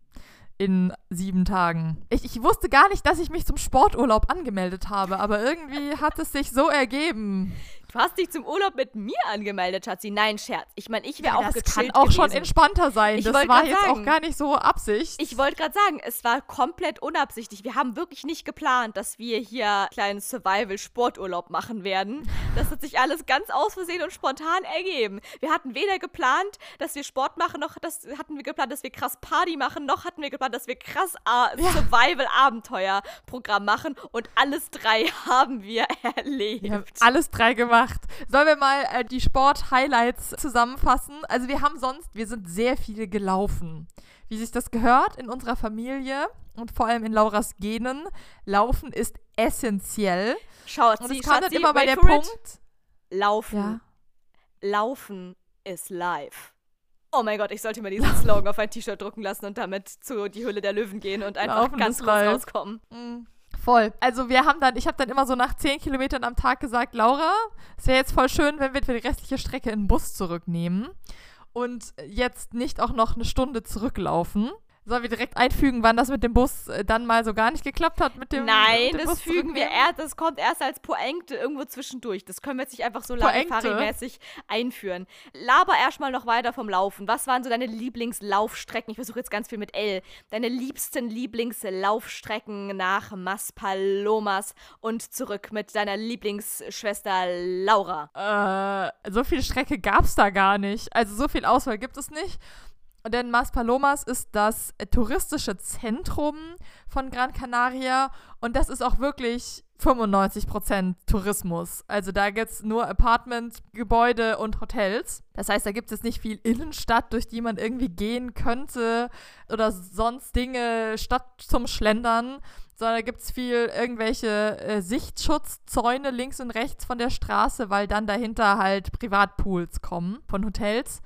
in sieben Tagen. Ich, ich wusste gar nicht, dass ich mich zum Sporturlaub angemeldet habe, aber irgendwie hat es sich so ergeben. Du hast dich zum Urlaub mit mir angemeldet, Schatzi. Nein, Scherz. Ich meine, ich wäre auch das kann auch schon gewesen. entspannter sein. Ich das war jetzt sagen. auch gar nicht so Absicht. Ich wollte gerade sagen, es war komplett unabsichtlich. Wir haben wirklich nicht geplant, dass wir hier einen kleinen Survival-Sporturlaub machen werden. Das hat sich alles ganz aus Versehen und spontan ergeben. Wir hatten weder geplant, dass wir Sport machen, noch das hatten wir geplant, dass wir krass Party machen, noch hatten wir geplant, dass wir krass äh, Survival-Abenteuer-Programm machen. Und alles drei *laughs* haben wir erlebt. Wir haben alles drei gemacht. Sollen wir mal äh, die Sport-Highlights zusammenfassen? Also wir haben sonst, wir sind sehr viel gelaufen. Wie sich das gehört in unserer Familie und vor allem in Lauras Genen. Laufen ist essentiell. Schatzi, Und es kam dann immer bei der it. Punkt. Laufen. Ja. Laufen ist live. Oh mein Gott, ich sollte mir diesen Slogan auf ein T-Shirt drucken lassen und damit zu die Hülle der Löwen gehen und einfach Laufen ganz groß live. rauskommen. Mm, Voll. Also wir haben dann, ich habe dann immer so nach 10 Kilometern am Tag gesagt, Laura, es wäre jetzt voll schön, wenn wir die restliche Strecke in den Bus zurücknehmen und jetzt nicht auch noch eine Stunde zurücklaufen. Sollen wir direkt einfügen, wann das mit dem Bus äh, dann mal so gar nicht geklappt hat mit dem Nein, mit dem das fügen wir erst, das kommt erst als Poengte irgendwo zwischendurch. Das können wir jetzt nicht einfach so? Larifari-mäßig einführen. Laber erstmal noch weiter vom Laufen. Was waren so deine Lieblingslaufstrecken? Ich versuche jetzt ganz viel mit L. Deine liebsten Lieblingslaufstrecken nach Maspalomas und zurück mit deiner Lieblingsschwester Laura. Äh, so viel Strecke gab es da gar nicht. Also so viel Auswahl gibt es nicht. Denn Maspalomas ist das äh, touristische Zentrum von Gran Canaria und das ist auch wirklich 95% Tourismus. Also da gibt es nur Apartment, Gebäude und Hotels. Das heißt, da gibt es nicht viel Innenstadt, durch die man irgendwie gehen könnte oder sonst Dinge statt zum Schlendern, sondern da gibt es viel irgendwelche äh, Sichtschutzzäune links und rechts von der Straße, weil dann dahinter halt Privatpools kommen von Hotels.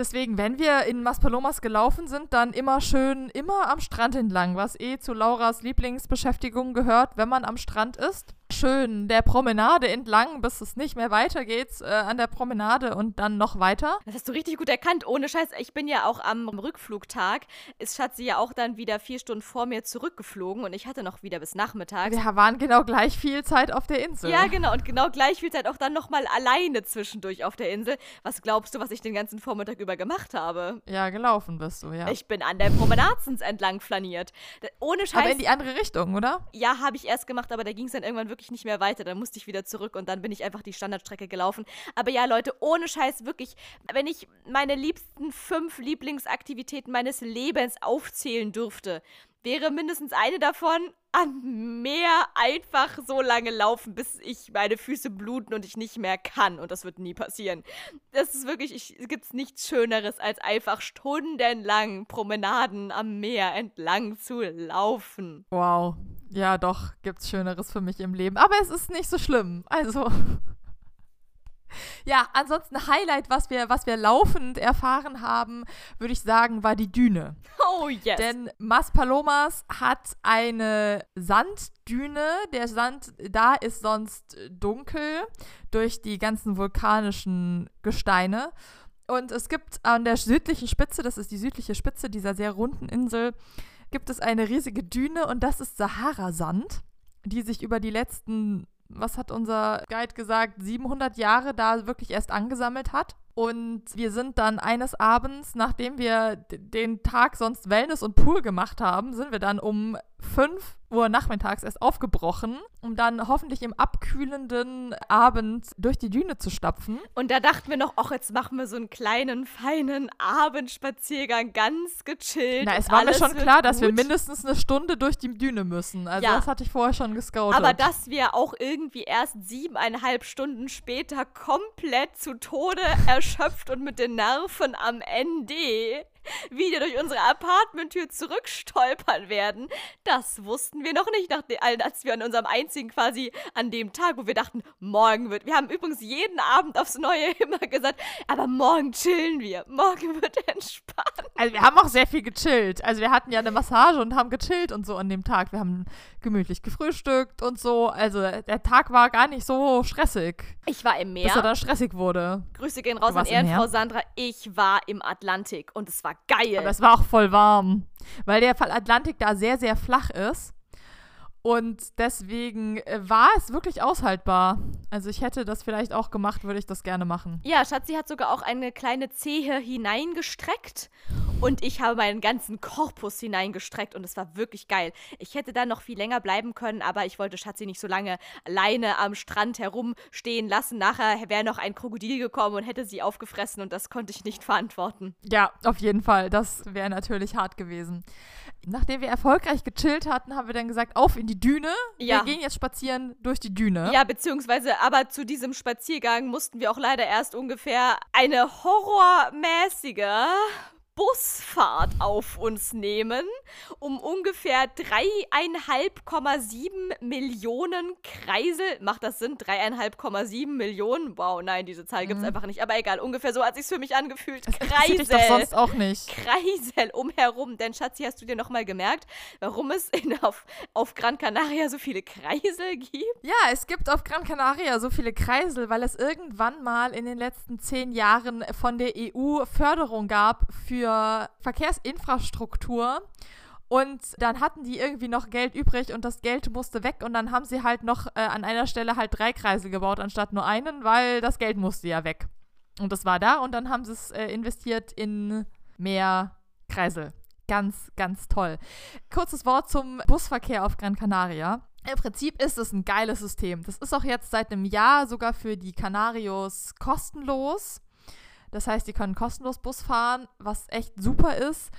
Deswegen, wenn wir in Maspalomas gelaufen sind, dann immer schön, immer am Strand entlang, was eh zu Lauras Lieblingsbeschäftigung gehört, wenn man am Strand ist. Schön der Promenade entlang, bis es nicht mehr weitergeht, äh, an der Promenade und dann noch weiter. Das hast du richtig gut erkannt. Ohne Scheiß, ich bin ja auch am Rückflugtag. Ist Schatzi ja auch dann wieder vier Stunden vor mir zurückgeflogen und ich hatte noch wieder bis nachmittags. Wir waren genau gleich viel Zeit auf der Insel. Ja, genau. Und genau gleich viel Zeit auch dann nochmal alleine zwischendurch auf der Insel. Was glaubst du, was ich den ganzen Vormittag über gemacht habe? Ja, gelaufen bist du, ja. Ich bin an der Promenadens entlang flaniert. Ohne Scheiß. Aber in die andere Richtung, oder? Ja, habe ich erst gemacht, aber da ging es dann irgendwann wirklich nicht mehr weiter. Dann musste ich wieder zurück und dann bin ich einfach die Standardstrecke gelaufen. Aber ja, Leute, ohne Scheiß, wirklich, wenn ich meine liebsten fünf Lieblingsaktivitäten meines Lebens aufzählen dürfte, wäre mindestens eine davon am Meer einfach so lange laufen, bis ich meine Füße bluten und ich nicht mehr kann. Und das wird nie passieren. Das ist wirklich, ich, es gibt nichts Schöneres, als einfach stundenlang Promenaden am Meer entlang zu laufen. Wow. Ja, doch, gibt's Schöneres für mich im Leben. Aber es ist nicht so schlimm. Also. *laughs* Ja, ansonsten Highlight, was wir, was wir laufend erfahren haben, würde ich sagen, war die Düne. Oh yes. Denn Maspalomas hat eine Sanddüne. Der Sand da ist sonst dunkel durch die ganzen vulkanischen Gesteine. Und es gibt an der südlichen Spitze, das ist die südliche Spitze dieser sehr runden Insel, gibt es eine riesige Düne und das ist Sahara-Sand, die sich über die letzten, was hat unser Guide gesagt, 700 Jahre da wirklich erst angesammelt hat. Und wir sind dann eines Abends, nachdem wir den Tag sonst Wellness und Pool gemacht haben, sind wir dann um fünf Uhr nachmittags erst aufgebrochen, um dann hoffentlich im abkühlenden Abend durch die Düne zu stapfen. Und da dachten wir noch, ach, jetzt machen wir so einen kleinen, feinen Abendspaziergang, ganz gechillt. Na, es war mir schon klar, dass wir mindestens eine Stunde durch die Düne müssen. Also Ja. das hatte ich vorher schon gescoutet. Aber dass wir auch irgendwie erst siebeneinhalb Stunden später komplett zu Tode erschöpft und mit den Nerven am Ende wieder durch unsere Apartmenttür zurückstolpern werden, das wussten wir noch nicht, als wir an unserem einzigen quasi an dem Tag, wo wir dachten, morgen wird. Wir haben übrigens jeden Abend aufs Neue *laughs* immer gesagt, aber morgen chillen wir, morgen wird entspannt. Also wir haben auch sehr viel gechillt. Also wir hatten ja eine Massage und haben gechillt und so an dem Tag. Wir haben gemütlich gefrühstückt und so. Also der Tag war gar nicht so stressig, Ich war im bis er Meer. dann stressig wurde. Grüße gehen raus an Meer? Ehrenfrau Sandra. Ich war im Atlantik und es war geil. Aber es war auch voll warm, weil der Atlantik da sehr, sehr flach ist. Und deswegen äh, war es wirklich aushaltbar. Also ich hätte das vielleicht auch gemacht, würde ich das gerne machen. Ja, Schatzi hat sogar auch eine kleine Zehe hineingestreckt und ich habe meinen ganzen Korpus hineingestreckt und es war wirklich geil. Ich hätte da noch viel länger bleiben können, aber ich wollte Schatzi nicht so lange alleine am Strand herumstehen lassen. Nachher wäre noch ein Krokodil gekommen und hätte sie aufgefressen und das konnte ich nicht verantworten. Ja, auf jeden Fall. Das wäre natürlich hart gewesen. Nachdem wir erfolgreich gechillt hatten, haben wir dann gesagt, auf in die Düne. Ja. Wir gehen jetzt spazieren durch die Düne. Ja, beziehungsweise, aber zu diesem Spaziergang mussten wir auch leider erst ungefähr eine horrormäßige Busfahrt auf uns nehmen, um ungefähr dreieinhalb,7 Millionen Kreisel, macht das Sinn? Dreieinhalb,7 Millionen? Wow, nein, diese Zahl gibt's einfach nicht, aber egal, ungefähr so hat sich's für mich angefühlt. Interessiert dich doch sonst auch nicht. Kreisel umherum. Denn Schatzi, hast du dir nochmal gemerkt, warum es in, auf, auf Gran Canaria so viele Kreisel gibt? Ja, es gibt auf Gran Canaria so viele Kreisel, weil es irgendwann mal in den letzten zehn Jahren von der EU Förderung gab für Verkehrsinfrastruktur. Und dann hatten die irgendwie noch Geld übrig und das Geld musste weg und dann haben sie halt noch äh, an einer Stelle halt drei Kreisel gebaut anstatt nur einen, weil das Geld musste ja weg. Und das war da und dann haben sie es äh, investiert in mehr Kreisel. Ganz, ganz toll. Kurzes Wort zum Busverkehr auf Gran Canaria. Im Prinzip ist es ein geiles System. Das ist auch jetzt seit einem Jahr sogar für die Canarios kostenlos. Das heißt, die können kostenlos Bus fahren, was echt super ist.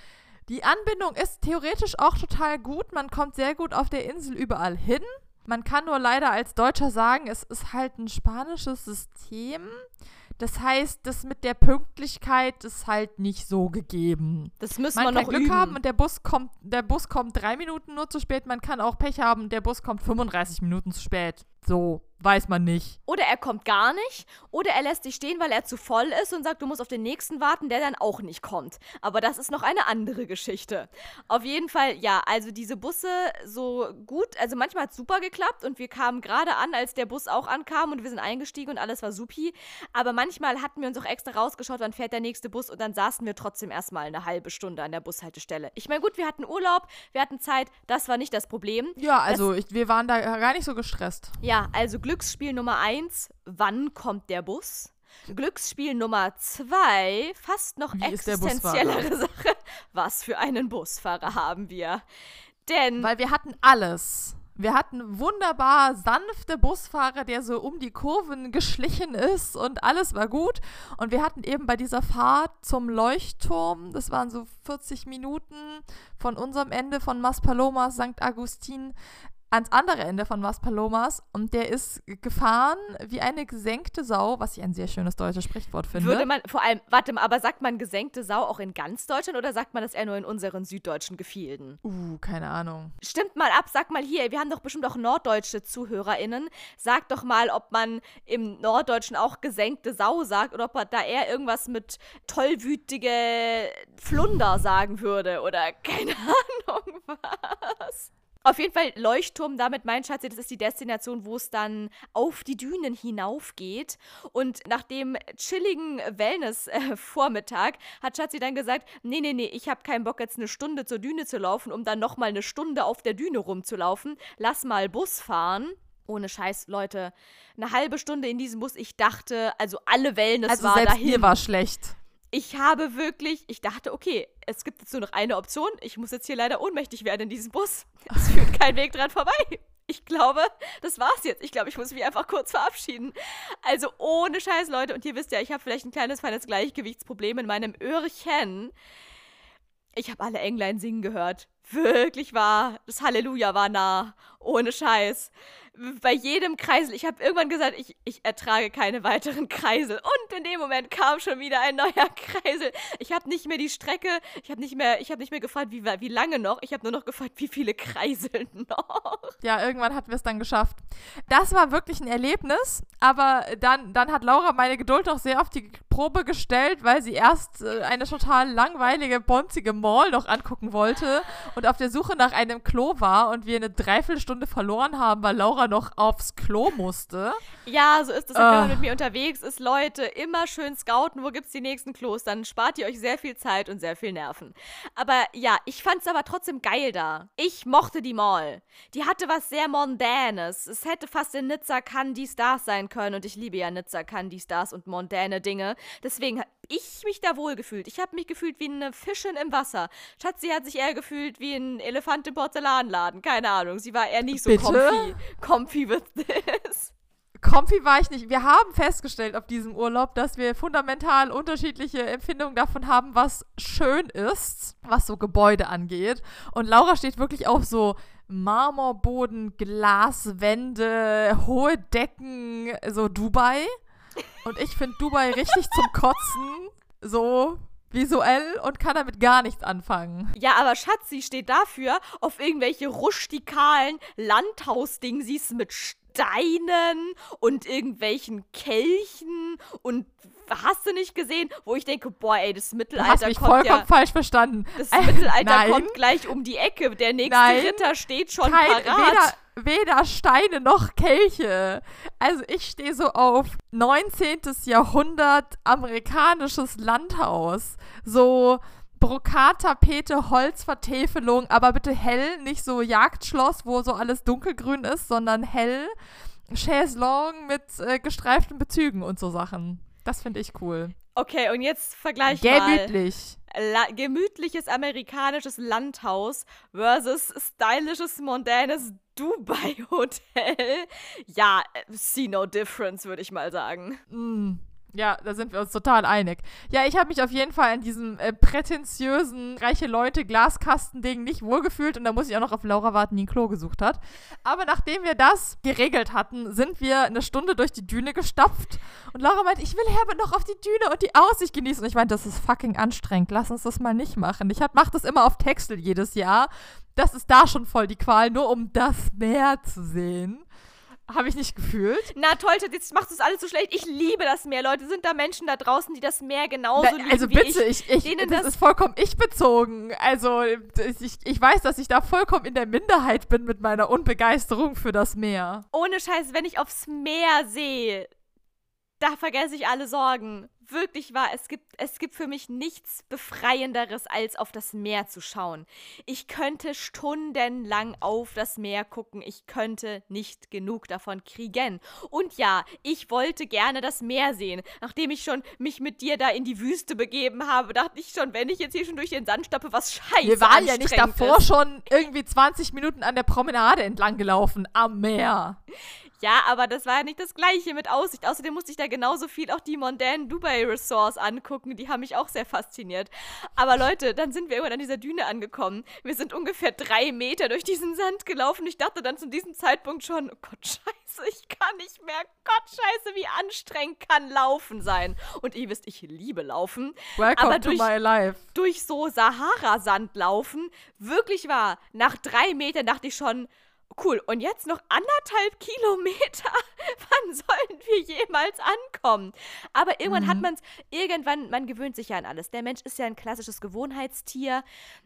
Die Anbindung ist theoretisch auch total gut. Man kommt sehr gut auf der Insel überall hin. Man kann nur leider als Deutscher sagen, es ist halt ein spanisches System. Das heißt, das mit der Pünktlichkeit ist halt nicht so gegeben. Das müssen Man wir kann noch Glück üben. haben und der Bus kommt, der Bus kommt drei Minuten nur zu spät. Man kann auch Pech haben und der Bus kommt 35 Minuten zu spät. So, weiß man nicht. Oder er kommt gar nicht, oder er lässt dich stehen, weil er zu voll ist und sagt, du musst auf den nächsten warten, der dann auch nicht kommt. Aber das ist noch eine andere Geschichte. Auf jeden Fall, ja, also diese Busse so gut, also manchmal hat es super geklappt und wir kamen gerade an, als der Bus auch ankam und wir sind eingestiegen und alles war supi. Aber manchmal hatten wir uns auch extra rausgeschaut, wann fährt der nächste Bus und dann saßen wir trotzdem erstmal eine halbe Stunde an der Bushaltestelle. Ich meine, gut, wir hatten Urlaub, wir hatten Zeit, das war nicht das Problem. Ja, also ich, wir waren da gar nicht so gestresst. Ja, also Glücksspiel Nummer eins, wann kommt der Bus? Glücksspiel Nummer zwei, fast noch Wie existenziellere *laughs* Sache. Was für einen Busfahrer haben wir? Denn Weil wir hatten alles. Wir hatten wunderbar sanfte Busfahrer, der so um die Kurven geschlichen ist und alles war gut. Und wir hatten eben bei dieser Fahrt zum Leuchtturm, das waren so 40 Minuten von unserem Ende von Maspalomas, St. Agustin, ans andere Ende von Maspalomas. Und der ist gefahren wie eine gesenkte Sau, was ich ein sehr schönes deutsches Sprichwort finde. würde man, vor allem, warte mal, aber sagt man gesenkte Sau auch in ganz Deutschland oder sagt man das eher nur in unseren süddeutschen Gefilden? uh, keine Ahnung. Stimmt mal ab, sag mal hier, wir haben doch bestimmt auch norddeutsche ZuhörerInnen. Sag doch mal, ob man im Norddeutschen auch gesenkte Sau sagt oder ob man da eher irgendwas mit tollwütige Flunder sagen würde oder *laughs* keine Ahnung was. Auf jeden Fall Leuchtturm, damit mein Schatz, das ist die Destination, wo es dann auf die Dünen hinaufgeht. Und nach dem chilligen Wellness-Vormittag hat Schatzi dann gesagt, nee, nee, nee, ich habe keinen Bock jetzt eine Stunde zur Düne zu laufen, um dann nochmal eine Stunde auf der Düne rumzulaufen. Lass mal Bus fahren. Ohne Scheiß, Leute. Eine halbe Stunde in diesem Bus, ich dachte, also alle Wellness Also war selbst dahin. mir war schlecht. Ich habe wirklich, ich dachte, okay, es gibt jetzt nur noch eine Option. Ich muss jetzt hier leider ohnmächtig werden in diesem Bus. *laughs* Es führt kein Weg dran vorbei. Ich glaube, das war's jetzt. Ich glaube, ich muss mich einfach kurz verabschieden. Also ohne Scheiß, Leute. Und ihr wisst ja, ich habe vielleicht ein kleines, feines Gleichgewichtsproblem in meinem Öhrchen. Ich habe alle Englein singen gehört. Wirklich wahr. Das Halleluja war nah. Ohne Scheiß bei jedem Kreisel. Ich habe irgendwann gesagt, ich, ich ertrage keine weiteren Kreisel. Und in dem Moment kam schon wieder ein neuer *laughs* Kreisel. Ich habe nicht mehr die Strecke, ich habe nicht mehr, ich habe nicht mehr gefragt, wie, wie lange noch. Ich habe nur noch gefragt, wie viele Kreisel *laughs* noch. Ja, irgendwann hatten wir es dann geschafft. Das war wirklich ein Erlebnis, aber dann, dann hat Laura meine Geduld noch sehr auf die Probe gestellt, weil sie erst äh, eine total langweilige, bonzige Mall noch angucken wollte und auf der Suche nach einem Klo war und wir eine Dreiviertelstunde verloren haben, weil Laura noch aufs Klo musste. Ja, so ist es, wenn man mit mir unterwegs ist. Leute, immer schön scouten, wo gibt es die nächsten Klos. Dann spart ihr euch sehr viel Zeit und sehr viel Nerven. Aber ja, ich fand es aber trotzdem geil da. Ich mochte die Mall. Die hatte was sehr Mondänes. Es hätte fast in Nizza Candy Stars sein können. Und ich liebe ja Nizza Candy Stars und mondäne Dinge. Deswegen habe ich mich da wohl gefühlt. Ich habe mich gefühlt wie eine Fischin im Wasser. Schatzi hat sich eher gefühlt wie ein Elefant im Porzellanladen. Keine Ahnung. Sie war eher nicht so Bitte? comfy, comfy with this. Comfy war ich nicht. Wir haben festgestellt auf diesem Urlaub, dass wir fundamental unterschiedliche Empfindungen davon haben, was schön ist, was so Gebäude angeht. Und Laura steht wirklich auf so Marmorboden, Glaswände, hohe Decken, so Dubai. Und ich finde Dubai richtig zum Kotzen, so visuell und kann damit gar nichts anfangen. Ja, aber Schatzi steht dafür auf irgendwelche rustikalen Landhausdingsies mit Steinen und irgendwelchen Kelchen und hast du nicht gesehen, wo ich denke, boah, ey, das Mittelalter du hast mich kommt vollkommen ja, falsch verstanden. das Äh, Mittelalter nein. kommt gleich um die Ecke. Der nächste Nein. Ritter steht schon Kein, parat. weder, weder Steine noch Kelche. Also ich stehe so auf 19. Jahrhundert amerikanisches Landhaus. So Brokattapete, Holzvertäfelung, aber bitte hell, nicht so Jagdschloss, wo so alles dunkelgrün ist, sondern hell. Chaiselong mit äh, gestreiften Bezügen und so Sachen. Das finde ich cool. Okay, und jetzt vergleich mal. Gemütlich. La gemütliches amerikanisches Landhaus versus stylisches, mondänes Dubai-Hotel. Ja, äh, see no difference, würde ich mal sagen. Mm. Ja, da sind wir uns total einig. Ja, ich habe mich auf jeden Fall in diesem äh, prätentiösen, reiche Leute Glaskastending nicht wohlgefühlt und da muss ich auch noch auf Laura warten, die ein Klo gesucht hat. Aber nachdem wir das geregelt hatten, sind wir eine Stunde durch die Düne gestapft und Laura meint, ich will Herbert noch auf die Düne und die Aussicht genießen. Und ich meinte, das ist fucking anstrengend, lass uns das mal nicht machen. Ich hab, mach das immer auf Texel jedes Jahr. Das ist da schon voll die Qual, nur um das Meer zu sehen. Habe ich nicht gefühlt. Na toll, jetzt machst du es alles so schlecht. Ich liebe das Meer, Leute. Sind da Menschen da draußen, die das Meer genauso Na, lieben also wie bitte, ich? ich, ich, das, das- ist vollkommen ich bezogen. Also ich, ich weiß, dass ich da vollkommen in der Minderheit bin mit meiner Unbegeisterung für das Meer. Ohne Scheiß, wenn ich aufs Meer sehe, da vergesse ich alle Sorgen. Wirklich wahr, es gibt, es gibt für mich nichts Befreienderes, als auf das Meer zu schauen. Ich könnte stundenlang auf das Meer gucken. Ich könnte nicht genug davon kriegen. Und ja, ich wollte gerne das Meer sehen. Nachdem ich schon mich mit dir da in die Wüste begeben habe, dachte ich schon, wenn ich jetzt hier schon durch den Sand stappe, was scheiße Wir waren ja nicht davor ist. schon irgendwie 20 Minuten an der Promenade entlang gelaufen, am Meer. Ja, aber das war ja nicht das gleiche mit Aussicht. Außerdem musste ich da genauso viel auch die mondänen Dubai Resorts angucken. Die haben mich auch sehr fasziniert. Aber Leute, dann sind wir irgendwann an dieser Düne angekommen. Wir sind ungefähr drei Meter durch diesen Sand gelaufen. Ich dachte dann zu diesem Zeitpunkt schon, oh Gott, scheiße, ich kann nicht mehr. Gott, scheiße, wie anstrengend kann Laufen sein. Und ihr wisst, ich liebe Laufen. Welcome Aber to durch- my life. durch so Sahara-Sand laufen. Wirklich wahr. Nach drei Metern dachte ich schon, cool, und jetzt noch anderthalb Kilometer. *laughs* Wann sollen wir jemals ankommen? Aber irgendwann hat man es, irgendwann, man gewöhnt sich ja an alles. Der Mensch ist ja ein klassisches Gewohnheitstier.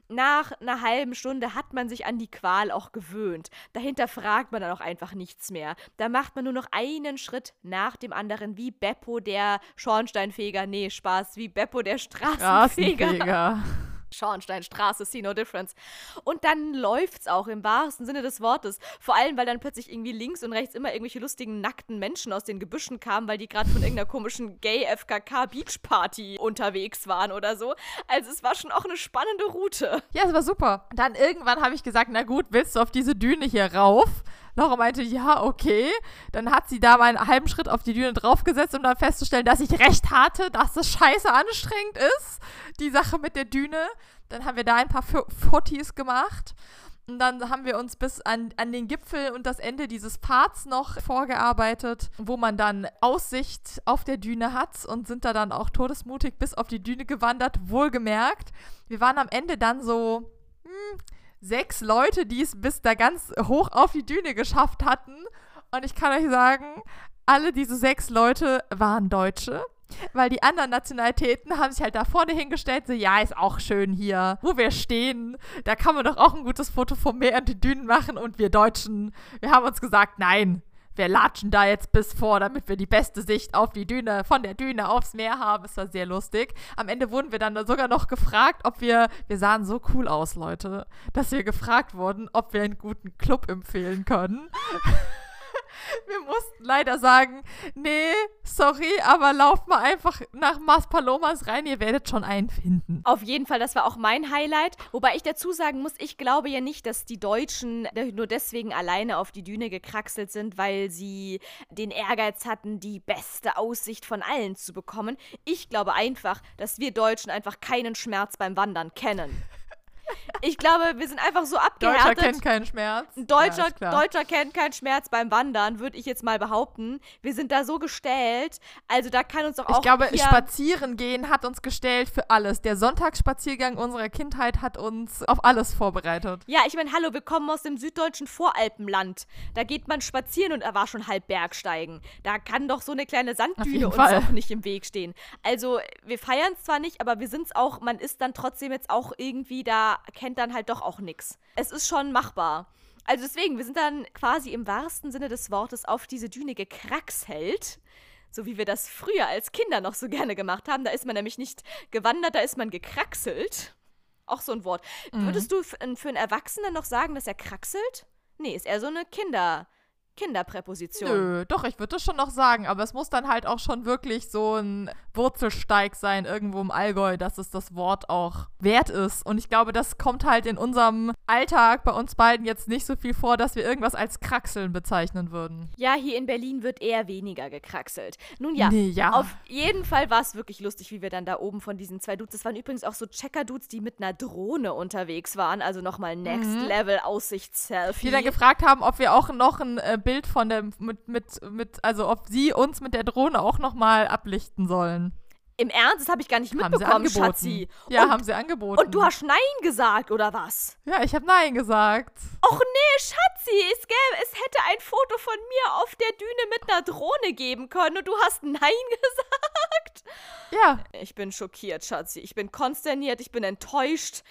Nach einer halben Stunde hat man sich an die Qual auch gewöhnt. Dahinter fragt man dann auch einfach nichts mehr. Da macht man nur noch einen Schritt nach dem anderen, wie Beppo der Schornsteinfeger. Nee, Spaß, wie Beppo der Straßenfeger. Straßenfeger. *laughs* Schornsteinstraße, see no difference. Und dann läuft's auch im wahrsten Sinne des Wortes. Vor allem, weil dann plötzlich irgendwie links und rechts immer irgendwelche lustigen, nackten Menschen aus den Gebüschen kamen, weil die gerade von irgendeiner komischen Gay-FKK-Beach-Party unterwegs waren oder so. Also es war schon auch eine spannende Route. Ja, es war super. Dann irgendwann habe ich gesagt, na gut, willst du auf diese Düne hier rauf? Laura meinte, ja, okay. Dann hat sie da mal einen halben Schritt auf die Düne draufgesetzt, um dann festzustellen, dass ich recht hatte, dass das scheiße anstrengend ist, die Sache mit der Düne. Dann haben wir da ein paar Fotos gemacht. Und dann haben wir uns bis an, an den Gipfel und das Ende dieses Pfads noch vorgearbeitet, wo man dann Aussicht auf der Düne hat und sind da dann auch todesmutig bis auf die Düne gewandert, wohlgemerkt. Wir waren am Ende dann so hm, sechs Leute, die es bis da ganz hoch auf die Düne geschafft hatten. Und ich kann euch sagen, alle diese sechs Leute waren Deutsche. Weil die anderen Nationalitäten haben sich halt da vorne hingestellt, so, ja, ist auch schön hier, wo wir stehen. Da kann man doch auch ein gutes Foto vom Meer und den Dünen machen. Und wir Deutschen, wir haben uns gesagt, nein, wir latschen da jetzt bis vor, damit wir die beste Sicht auf die Düne, von der Düne aufs Meer haben. Es war sehr lustig. Am Ende wurden wir dann sogar noch gefragt, ob wir, wir sahen so cool aus, Leute, dass wir gefragt wurden, ob wir einen guten Club empfehlen können. *laughs* *laughs* wir mussten leider sagen, nee, sorry, aber lauft mal einfach nach Mas Palomas rein, ihr werdet schon einen finden. Auf jeden Fall, das war auch mein Highlight. Wobei ich dazu sagen muss, ich glaube ja nicht, dass die Deutschen nur deswegen alleine auf die Düne gekraxelt sind, weil sie den Ehrgeiz hatten, die beste Aussicht von allen zu bekommen. Ich glaube einfach, dass wir Deutschen einfach keinen Schmerz beim Wandern kennen. Ich glaube, wir sind einfach so abgehärtet. Deutscher kennt keinen Schmerz. Deutscher, ja, Deutscher kennt keinen Schmerz beim Wandern, würde ich jetzt mal behaupten. Wir sind da so gestellt. Also da kann uns doch auch. Ich glaube, spazieren gehen hat uns gestellt für alles. Der Sonntagsspaziergang unserer Kindheit hat uns auf alles vorbereitet. Ja, ich meine, hallo, wir kommen aus dem süddeutschen Voralpenland. Da geht man spazieren und er war schon halb Bergsteigen. Da kann doch so eine kleine Sanddüne uns Fall. auch nicht im Weg stehen. Also, wir feiern es zwar nicht, aber wir sind es auch, man ist dann trotzdem jetzt auch irgendwie da kennt dann halt doch auch nichts. Es ist schon machbar. Also deswegen, wir sind dann quasi im wahrsten Sinne des Wortes auf diese Düne gekraxelt. So wie wir das früher als Kinder noch so gerne gemacht haben. Da ist man nämlich nicht gewandert, da ist man gekraxelt. Auch so ein Wort. Mhm. Würdest du für einen Erwachsenen noch sagen, dass er kraxelt? Nee, ist eher so eine Kinder- Kinderpräposition. Nö, doch, ich würde das schon noch sagen, aber es muss dann halt auch schon wirklich so ein Wurzelsteig sein, irgendwo im Allgäu, dass es das Wort auch wert ist. Und ich glaube, das kommt halt in unserem Alltag bei uns beiden jetzt nicht so viel vor, dass wir irgendwas als Kraxeln bezeichnen würden. Ja, hier in Berlin wird eher weniger gekraxelt. Nun ja, nee, ja. auf jeden Fall war es wirklich lustig, wie wir dann da oben von diesen zwei Dudes, das waren übrigens auch so Checker-Dudes, die mit einer Drohne unterwegs waren, also nochmal Next mhm. Level Aussichtsselfie. Die dann gefragt haben, ob wir auch noch ein äh, Bild von dem, mit, mit, mit, also ob sie uns mit der Drohne auch nochmal ablichten sollen. Im Ernst? Das habe ich gar nicht mitbekommen, Schatzi. Ja, und, haben sie angeboten. Und du hast Nein gesagt, oder was? Ja, ich habe Nein gesagt. Och nee, Schatzi, es, gäbe, es hätte ein Foto von mir auf der Düne mit einer Drohne geben können und du hast Nein *laughs* gesagt? Ja. Ich bin schockiert, Schatzi. Ich bin konsterniert, ich bin enttäuscht.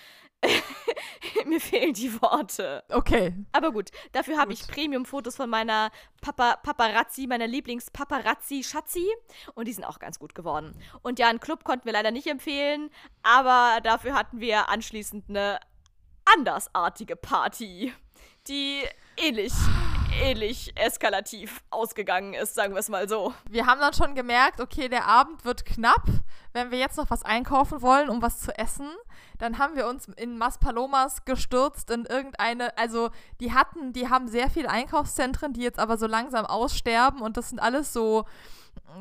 *laughs* Mir fehlen die Worte. Okay. Aber gut, dafür habe ich Premium-Fotos von meiner Papa Paparazzi, meiner Lieblings-Paparazzi-Schatzi. Und die sind auch ganz gut geworden. Und ja, einen Club konnten wir leider nicht empfehlen, aber dafür hatten wir anschließend eine andersartige Party, die ähnlich ähnlich eskalativ ausgegangen ist, sagen wir es mal so. Wir haben dann schon gemerkt, okay, der Abend wird knapp. Wenn wir jetzt noch was einkaufen wollen, um was zu essen, dann haben wir uns in Maspalomas gestürzt in irgendeine, also die hatten, die haben sehr viele Einkaufszentren, die jetzt aber so langsam aussterben und das sind alles so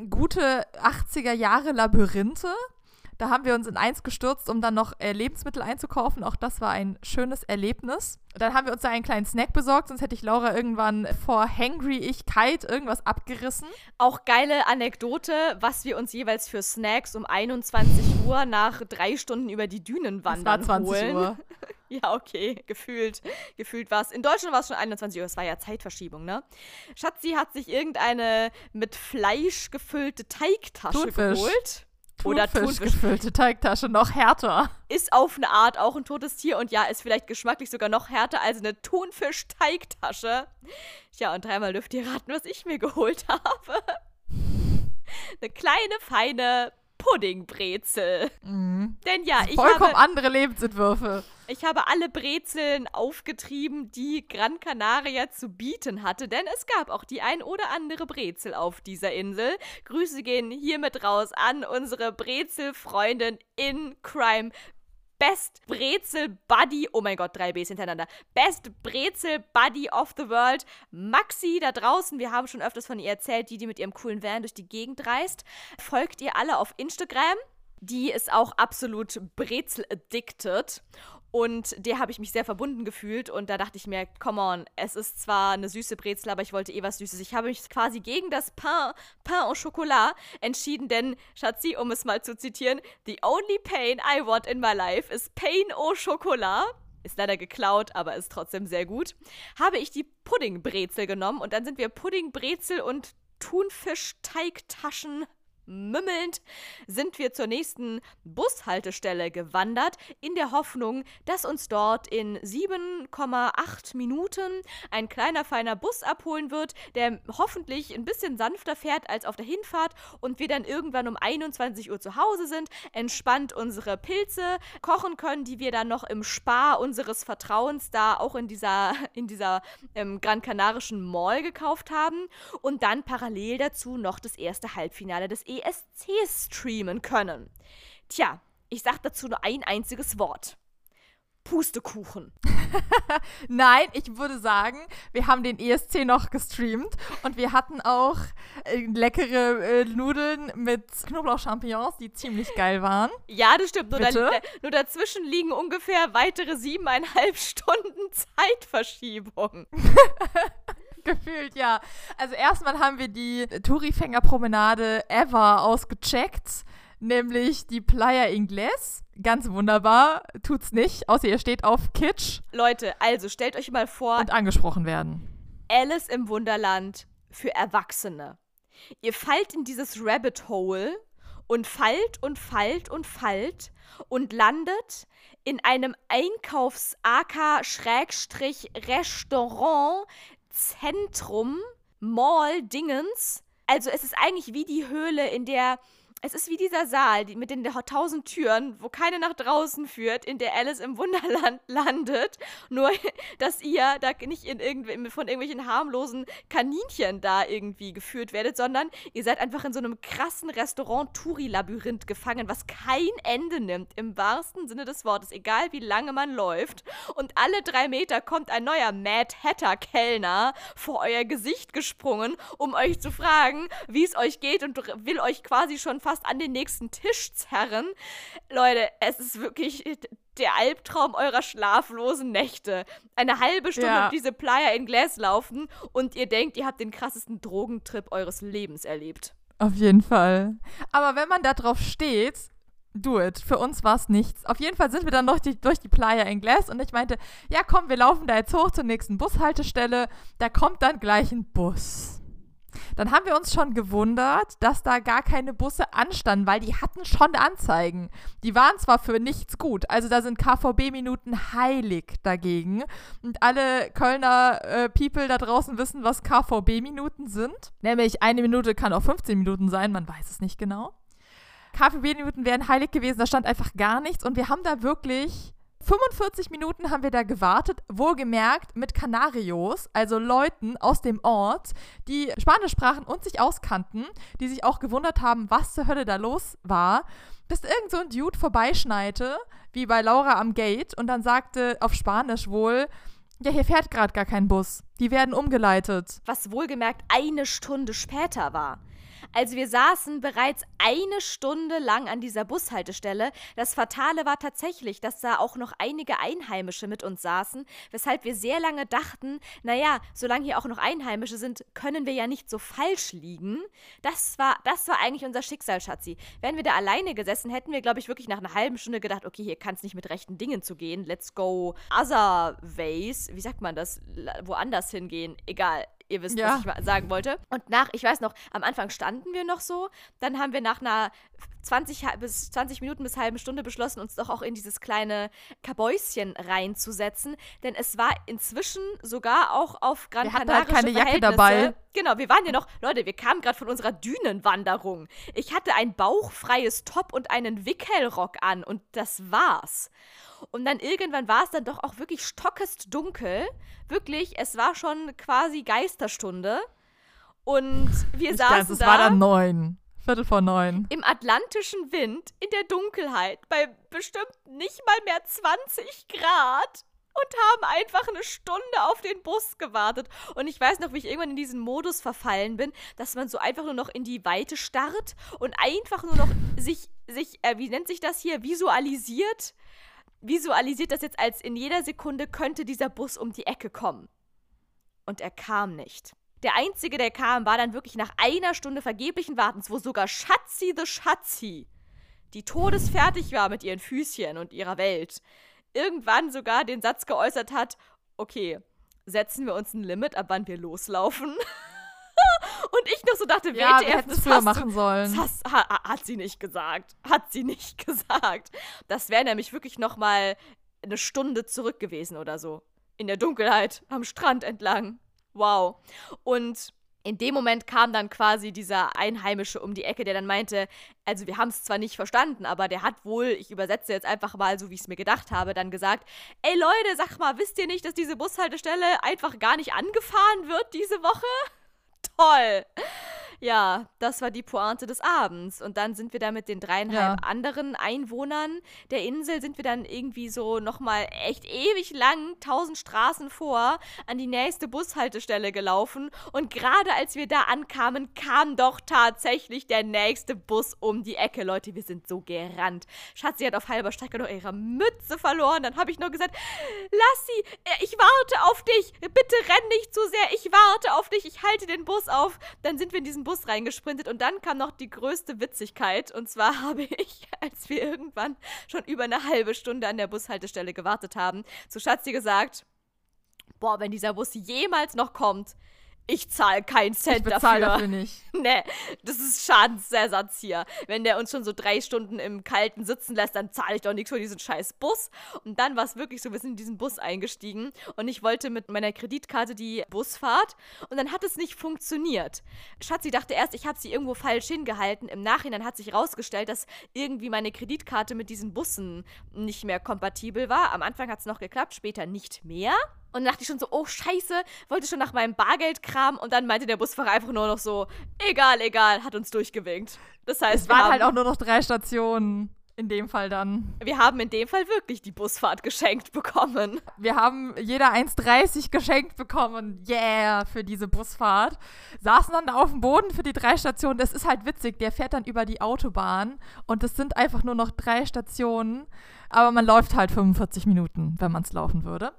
gute 80er Jahre Labyrinthe. Da haben wir uns in eins gestürzt, um dann noch äh, Lebensmittel einzukaufen. Auch das war ein schönes Erlebnis. Dann haben wir uns da einen kleinen Snack besorgt, sonst hätte ich Laura irgendwann vor Hangry-Ichkeit irgendwas abgerissen. Auch geile Anekdote, was wir uns jeweils für Snacks um 21 Uhr nach drei Stunden über die Dünen wandern das war 20 holen. Uhr. *laughs* Ja, okay, gefühlt, gefühlt war es. In Deutschland war es schon 21 Uhr, es war ja Zeitverschiebung, ne? Schatzi hat sich irgendeine mit Fleisch gefüllte Teigtasche Thunfisch. geholt. Oder Thunfisch gefüllte Teigtasche, noch härter. Ist auf eine Art auch ein totes Tier und ja, ist vielleicht geschmacklich sogar noch härter als eine Thunfisch-Teigtasche. Ja, und dreimal dürft ihr raten, was ich mir geholt *laughs* habe. eine kleine, feine Puddingbrezel. Mhm. Denn ja, ich Vollkommen habe, andere Lebensentwürfe. Ich habe alle Brezeln aufgetrieben, die Gran Canaria zu bieten hatte, denn es gab auch die ein oder andere Brezel auf dieser Insel. Grüße gehen hiermit raus an unsere Brezelfreundin in Crime. Best Brezel Buddy, oh mein Gott, drei Bs hintereinander. Best Brezel Buddy of the World. Maxi da draußen, wir haben schon öfters von ihr erzählt, die, die mit ihrem coolen Van durch die Gegend reist. Folgt ihr alle auf Instagram. Die ist auch absolut Brezel-addicted. Und der habe ich mich sehr verbunden gefühlt. Und da dachte ich mir, come on, es ist zwar eine süße Brezel, aber ich wollte eh was Süßes. Ich habe mich quasi gegen das Pain, Pain au Chocolat entschieden, denn, Schatzi, um es mal zu zitieren, The only pain I want in my life is pain au Chocolat. Ist leider geklaut, aber ist trotzdem sehr gut. Habe ich die Puddingbrezel genommen und dann sind wir Puddingbrezel und Thunfisch-Teigtaschen Mümmelnd sind wir zur nächsten Bushaltestelle gewandert, in der Hoffnung, dass uns dort in 7,8 Minuten ein kleiner, feiner Bus abholen wird, der hoffentlich ein bisschen sanfter fährt als auf der Hinfahrt und wir dann irgendwann um 21 Uhr zu Hause sind, entspannt unsere Pilze kochen können, die wir dann noch im Spar unseres Vertrauens da auch in dieser, in dieser ähm, Gran Canarischen Mall gekauft haben. Und dann parallel dazu noch das erste Halbfinale des ESC streamen können. Tja, ich sag dazu nur ein einziges Wort. Pustekuchen. *laughs* Nein, ich würde sagen, wir haben den ESC noch gestreamt und wir hatten auch äh, leckere äh, Nudeln mit Knoblauch-Champignons, die ziemlich geil waren. Ja, das stimmt. Nur, da, Bitte? nur dazwischen liegen ungefähr weitere siebeneinhalb *laughs* Stunden Zeitverschiebung. *laughs* *laughs* Gefühlt, ja. Also erstmal haben wir die Tourifänger-Promenade ever ausgecheckt, nämlich die Playa Ingles. Ganz wunderbar, tut's nicht, außer ihr steht auf Kitsch Leute, also stellt euch mal vor, und angesprochen werden. Alice im Wunderland für Erwachsene. Ihr fallt in dieses Rabbit Hole und fallt und fallt und fallt und landet in einem Einkaufs-AK-Restaurant Zentrum Mall Dingens. Also es ist eigentlich wie die Höhle, in der es ist wie dieser Saal die, mit den tausend Türen, wo keine nach draußen führt, in der Alice im Wunderland *laughs* landet. Nur, dass ihr da nicht in von irgendwelchen harmlosen Kaninchen da irgendwie geführt werdet, sondern ihr seid einfach in so einem krassen Restaurant-Touri-Labyrinth gefangen, was kein Ende nimmt, im wahrsten Sinne des Wortes, egal wie lange man läuft. Und alle drei Meter kommt ein neuer Mad Hatter-Kellner vor euer Gesicht gesprungen, um euch zu fragen, wie es euch geht und will euch quasi schon fast an den nächsten Tisch zerren. Leute, es ist wirklich der Albtraum eurer schlaflosen Nächte. Eine halbe Stunde Ja. diese Playa in Glas laufen und ihr denkt, ihr habt den krassesten Drogentrip eures Lebens erlebt. Auf jeden Fall. Aber wenn man da drauf steht, do it. Für uns war es nichts. Auf jeden Fall sind wir dann durch die, durch die Playa in Glass und ich meinte, ja komm, wir laufen da jetzt hoch zur nächsten Bushaltestelle. Da kommt dann gleich ein Bus. Dann haben wir uns schon gewundert, dass da gar keine Busse anstanden, weil die hatten schon Anzeigen. Die waren zwar für nichts gut, also da sind KVB-Minuten heilig dagegen. Und alle Kölner äh, People da draußen wissen, was KVB-Minuten sind. Nämlich eine Minute kann auch 15 Minuten sein, man weiß es nicht genau. KVB-Minuten wären heilig gewesen, da stand einfach gar nichts und wir haben da wirklich 45 Minuten haben wir da gewartet, wohlgemerkt mit Kanarios, also Leuten aus dem Ort, die Spanisch sprachen und sich auskannten, die sich auch gewundert haben, was zur Hölle da los war, bis irgend so ein Dude vorbeischneite, wie bei Laura am Gate, und dann sagte auf Spanisch wohl, ja, hier fährt gerade gar kein Bus. Die werden umgeleitet. Was wohlgemerkt eine Stunde später war. Also wir saßen bereits eine Stunde lang an dieser Bushaltestelle. Das Fatale war tatsächlich, dass da auch noch einige Einheimische mit uns saßen, weshalb wir sehr lange dachten, naja, solange hier auch noch Einheimische sind, können wir ja nicht so falsch liegen. Das war, das war eigentlich unser Schicksal, Schatzi. Wären wir da alleine gesessen, hätten wir, glaube ich, wirklich nach einer halben Stunde gedacht, okay, hier kann es nicht mit rechten Dingen zugehen. Let's go other ways. Wie sagt man das? Woanders hingehen. Egal. Ihr wisst, Ja. was ich sagen wollte. Und nach, ich weiß noch, am Anfang standen wir noch so, dann haben wir nach einer 20 bis 20 Minuten bis halbe Stunde beschlossen, uns doch auch in dieses kleine Kabäuschen reinzusetzen, denn es war inzwischen sogar auch auf Gran Wir hatten Canaria halt keine Jacke dabei. Genau, wir waren ja noch, Leute, wir kamen gerade von unserer Dünenwanderung. Ich hatte ein bauchfreies Top und einen Wickelrock an und das war's. Und dann irgendwann war es dann doch auch wirklich stockest dunkel. Wirklich, es war schon quasi Geisterstunde. Und wir Ich saßen weiß, es da war dann neun. Viertel vor neun. im atlantischen Wind, in der Dunkelheit, bei bestimmt nicht mal mehr 20 Grad und haben einfach eine Stunde auf den Bus gewartet. Und ich weiß noch, wie ich irgendwann in diesen Modus verfallen bin, dass man so einfach nur noch in die Weite starrt und einfach nur noch sich, sich äh, wie nennt sich das hier, visualisiert. Visualisiert das jetzt als in jeder Sekunde könnte dieser Bus um die Ecke kommen. Und er kam nicht. Der einzige, der kam, war dann wirklich nach einer Stunde vergeblichen Wartens, wo sogar Schatzi the Schatzi, die todesfertig war mit ihren Füßchen und ihrer Welt, irgendwann sogar den Satz geäußert hat, okay, setzen wir uns ein Limit, ab wann wir loslaufen? *laughs* und ich noch so dachte, Ja, WTF, das früher hast du- machen sollen. das hast, ha, hat sie nicht gesagt. Hat sie nicht *laughs* gesagt. Das wäre nämlich wirklich noch mal eine Stunde zurück gewesen oder so. In der Dunkelheit, am Strand entlang. Wow. Und in dem Moment kam dann quasi dieser Einheimische um die Ecke, der dann meinte, also wir haben es zwar nicht verstanden, aber der hat wohl, ich übersetze jetzt einfach mal so, wie ich es mir gedacht habe, dann gesagt, ey Leute, sag mal, wisst ihr nicht, dass diese Bushaltestelle einfach gar nicht angefahren wird diese Woche? *laughs* Toll. Ja, das war die Pointe des Abends. Und dann sind wir da mit den dreieinhalb Ja. anderen Einwohnern der Insel, sind wir dann irgendwie so nochmal echt ewig lang, tausend Straßen vor, an die nächste Bushaltestelle gelaufen. Und gerade als wir da ankamen, kam doch tatsächlich der nächste Bus um die Ecke. Leute, wir sind so gerannt. Schatzi hat auf halber Strecke noch ihre Mütze verloren. Dann habe ich nur gesagt, Lassi, äh, ich warte auf dich. Bitte renn nicht zu sehr. Ich warte auf dich. Ich halte den Bus auf. Dann sind wir in diesen Bus reingesprintet und dann kam noch die größte Witzigkeit. Und zwar *laughs* habe ich, als wir irgendwann schon über eine halbe Stunde an der Bushaltestelle gewartet haben, zu Schatzi gesagt, boah, wenn dieser Bus jemals noch kommt, ich zahle keinen Ich Cent bezahle dafür. dafür nicht. *laughs* Nee, das ist Schadensersatz hier. Wenn der uns schon so drei Stunden im Kalten sitzen lässt, dann zahle ich doch nichts für diesen scheiß Bus. Und dann war es wirklich so, wir sind in diesen Bus eingestiegen und ich wollte mit meiner Kreditkarte die Busfahrt und dann hat es nicht funktioniert. Schatzi dachte erst, ich habe sie irgendwo falsch hingehalten. Im Nachhinein hat sich herausgestellt, dass irgendwie meine Kreditkarte mit diesen Bussen nicht mehr kompatibel war. Am Anfang hat es noch geklappt, später nicht mehr. Und dann dachte ich schon so, oh scheiße, wollte schon nach meinem Bargeld kramen und dann meinte der Busfahrer einfach nur noch so, egal, egal, hat uns durchgewinkt. Das heißt, Es wir waren haben, halt auch nur noch drei Stationen. In dem Fall dann. wir haben in dem Fall wirklich die Busfahrt geschenkt bekommen. Wir haben jeder 1,30 geschenkt bekommen. Yeah, für diese Busfahrt. Saßen dann da auf dem Boden für die drei Stationen. Das ist halt witzig. Der fährt dann über die Autobahn und es sind einfach nur noch drei Stationen. Aber man läuft halt 45 Minuten, wenn man es laufen würde.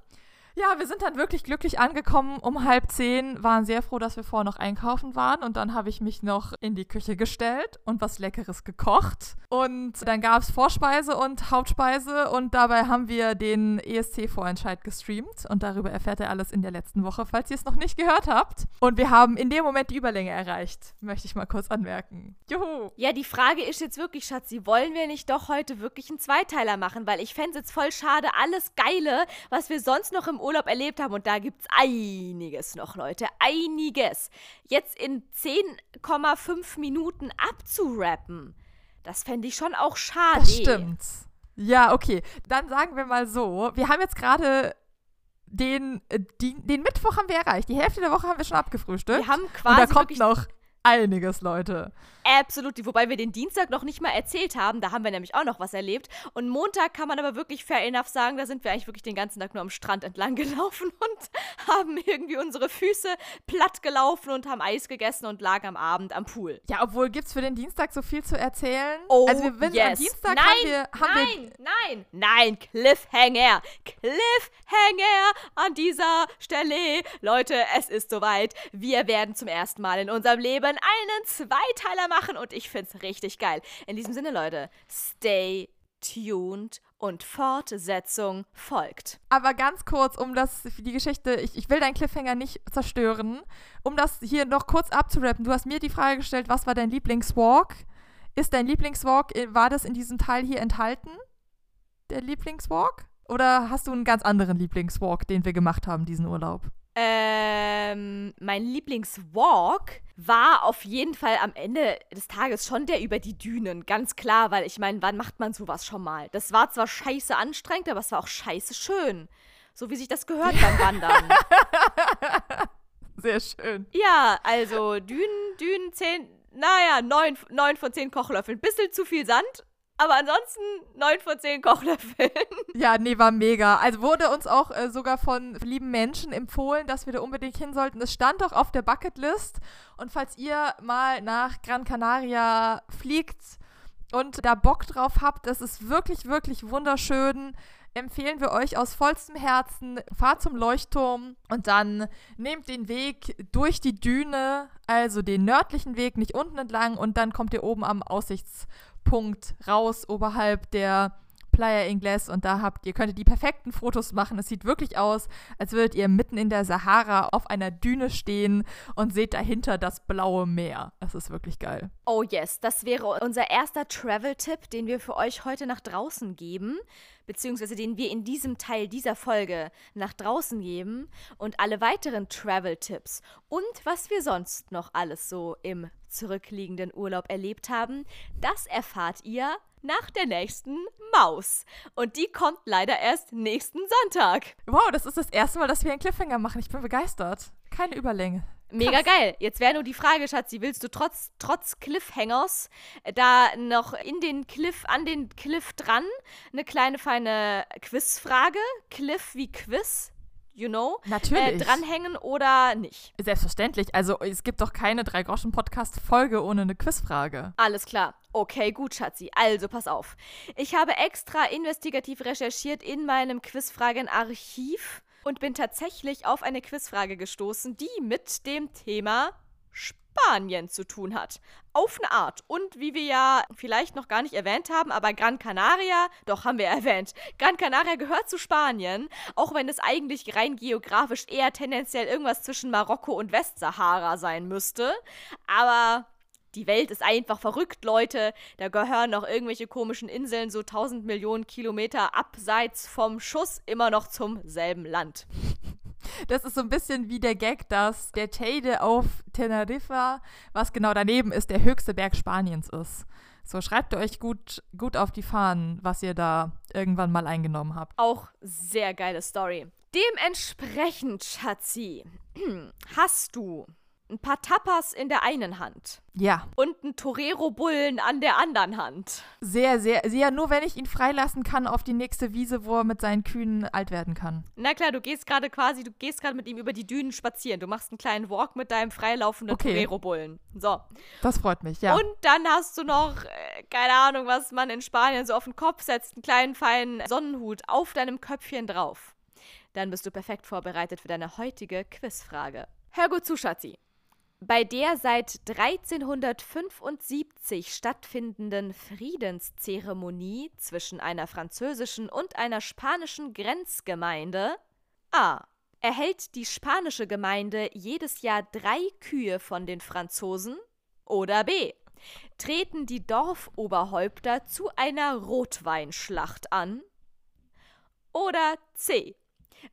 Ja, wir sind dann wirklich glücklich angekommen um halb zehn, waren sehr froh, dass wir vorher noch einkaufen waren und dann habe ich mich noch in die Küche gestellt und was Leckeres gekocht und dann gab es Vorspeise und Hauptspeise und dabei haben wir den ESC-Vorentscheid gestreamt und darüber erfährt ihr alles in der letzten Woche, falls ihr es noch nicht gehört habt. Und wir haben in dem Moment die Überlänge erreicht, möchte ich mal kurz anmerken. Juhu! Ja, die Frage ist jetzt wirklich, Schatzi, wollen wir nicht doch heute wirklich einen Zweiteiler machen? Weil ich fände es jetzt voll schade, alles Geile, was wir sonst noch im Urlaub erlebt haben, und da gibt's einiges noch, Leute, einiges, jetzt in 10,5 Minuten abzurappen. Das fände ich schon auch schade. Das stimmt. Ja, okay. Dann sagen wir mal so, wir haben jetzt gerade den, äh, den Mittwoch haben wir erreicht. Die Hälfte der Woche haben wir schon abgefrühstückt. Wir haben und quasi da kommt noch einiges, Leute. Absolut, wobei wir den Dienstag noch nicht mal erzählt haben, da haben wir nämlich auch noch was erlebt. Und Montag kann man aber wirklich fair enough sagen, da sind wir eigentlich wirklich den ganzen Tag nur am Strand entlang *laughs* gelaufen und haben irgendwie unsere Füße platt gelaufen und haben Eis gegessen und lagen am Abend am Pool. Ja, obwohl gibt's für den Dienstag so viel zu erzählen. Oh, also wir sind am yes. Dienstag nein, haben wir, haben wir nein, nein, nein, Cliffhanger, Cliffhanger an dieser Stelle. Leute, es ist soweit. Wir werden zum ersten Mal in unserem Leben einen Zweiteiler machen und ich find's richtig geil. In diesem Sinne, Leute, stay tuned und Fortsetzung folgt. Aber ganz kurz, um das, die Geschichte, ich, ich will deinen Cliffhanger nicht zerstören, um das hier noch kurz abzurappen. Du hast mir die Frage gestellt, was war dein Lieblingswalk Ist dein Lieblingswalk, äh, war das in diesem Teil hier enthalten? Der Lieblingswalk? Oder hast du einen ganz anderen Lieblingswalk, den wir gemacht haben, diesen Urlaub? Ähm, mein Lieblingswalk war auf jeden Fall am Ende des Tages schon der über die Dünen. Ganz klar, weil ich meine, wann macht man sowas schon mal? Das war zwar scheiße anstrengend, aber es war auch scheiße schön. So wie sich das gehört beim Wandern. *laughs* Sehr schön. Ja, also Dünen, Dünen, zehn, naja, neun, neun von zehn Kochlöffeln. Bisschen zu viel Sand, aber ansonsten 9 von 10 Kochlöffeln. *laughs* Ja, nee, war mega. Also wurde uns auch äh, sogar von lieben Menschen empfohlen, dass wir da unbedingt hin sollten. Es stand auch auf der Bucketlist. Und falls ihr mal nach Gran Canaria fliegt und da Bock drauf habt, das ist wirklich, wirklich wunderschön empfehlen wir euch aus vollstem Herzen, fahrt zum Leuchtturm und dann nehmt den Weg durch die Düne, also den nördlichen Weg, nicht unten entlang und dann kommt ihr oben am Aussichtspunkt raus, oberhalb der Playa Ingles und da habt ihr könnt ihr die perfekten Fotos machen. Es sieht wirklich aus, als würdet ihr mitten in der Sahara auf einer Düne stehen und seht dahinter das blaue Meer. Es ist wirklich geil. Oh yes, das wäre unser erster Travel-Tipp, den wir für euch heute nach draußen geben beziehungsweise den wir in diesem Teil dieser Folge nach draußen geben und alle weiteren Travel-Tipps und was wir sonst noch alles so im zurückliegenden Urlaub erlebt haben, das erfahrt ihr nach der nächsten Maus. Und die kommt leider erst nächsten Sonntag. Wow, das ist das erste Mal, dass wir einen Cliffhanger machen. Ich bin begeistert. Keine Überlänge. Mega geil. Jetzt wäre nur die Frage, Schatzi, willst du trotz, trotz Cliffhangers äh, da noch in den Cliff, an den Cliff dran eine kleine feine Quizfrage? Cliff wie Quiz? You know? Natürlich. Äh, dranhängen oder nicht? Selbstverständlich. Also es gibt doch keine Drei-Groschen-Podcast-Folge ohne eine Quizfrage. Alles klar. Okay, gut, Schatzi. Also, pass auf. Ich habe extra investigativ recherchiert in meinem Quizfragen-Archiv und bin tatsächlich auf eine Quizfrage gestoßen, die mit dem Thema Spanien zu tun hat. Auf eine Art. Und wie wir ja vielleicht noch gar nicht erwähnt haben, aber Gran Canaria, doch haben wir *laughs* erwähnt, Gran Canaria gehört zu Spanien, auch wenn es eigentlich rein geografisch eher tendenziell irgendwas zwischen Marokko und Westsahara sein müsste. Aber die Welt ist einfach verrückt, Leute. Da gehören noch irgendwelche komischen Inseln so 1000 Millionen Kilometer abseits vom Schuss immer noch zum selben Land. Das ist so ein bisschen wie der Gag, dass der Teide auf Teneriffa, was genau daneben ist, der höchste Berg Spaniens ist. So, schreibt ihr euch gut, gut auf die Fahnen, was ihr da irgendwann mal eingenommen habt. Auch sehr geile Story. Dementsprechend, Schatzi, *clears throat* hast du ein paar Tapas in der einen Hand. Ja. Und ein Torero-Bullen an der anderen Hand. Sehr, sehr, sehr, nur wenn ich ihn freilassen kann auf die nächste Wiese, wo er mit seinen Kühen alt werden kann. Na klar, du gehst gerade quasi, du gehst gerade mit ihm über die Dünen spazieren. Du machst einen kleinen Walk mit deinem freilaufenden okay. Torero-Bullen. So. Das freut mich, ja. Und dann hast du noch, äh, keine Ahnung, was man in Spanien so auf den Kopf setzt, einen kleinen, feinen Sonnenhut auf deinem Köpfchen drauf. Dann bist du perfekt vorbereitet für deine heutige Quizfrage. Hör gut zu, Schatzi. Bei der seit 1375 stattfindenden Friedenszeremonie zwischen einer französischen und einer spanischen Grenzgemeinde A. Erhält die spanische Gemeinde jedes Jahr drei Kühe von den Franzosen? Oder B. Treten die Dorfoberhäupter zu einer Rotweinschlacht an? Oder C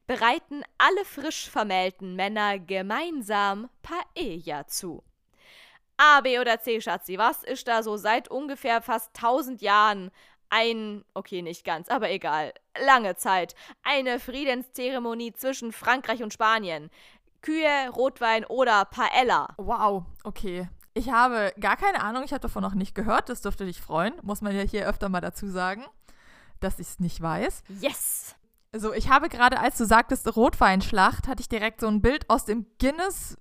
bereiten alle frisch vermählten Männer gemeinsam Paella zu. A, B oder C, Schatzi, was ist da so seit ungefähr fast tausend Jahren ein, okay, nicht ganz, aber egal, lange Zeit, eine Friedenszeremonie zwischen Frankreich und Spanien? Kühe, Rotwein oder Paella? Wow, okay. Ich habe gar keine Ahnung, ich habe davon noch nicht gehört, das dürfte dich freuen, muss man ja hier öfter mal dazu sagen, dass ich es nicht weiß. Yes! Also ich habe gerade, als du sagtest Rotweinschlacht, hatte ich direkt so ein Bild aus dem Guinness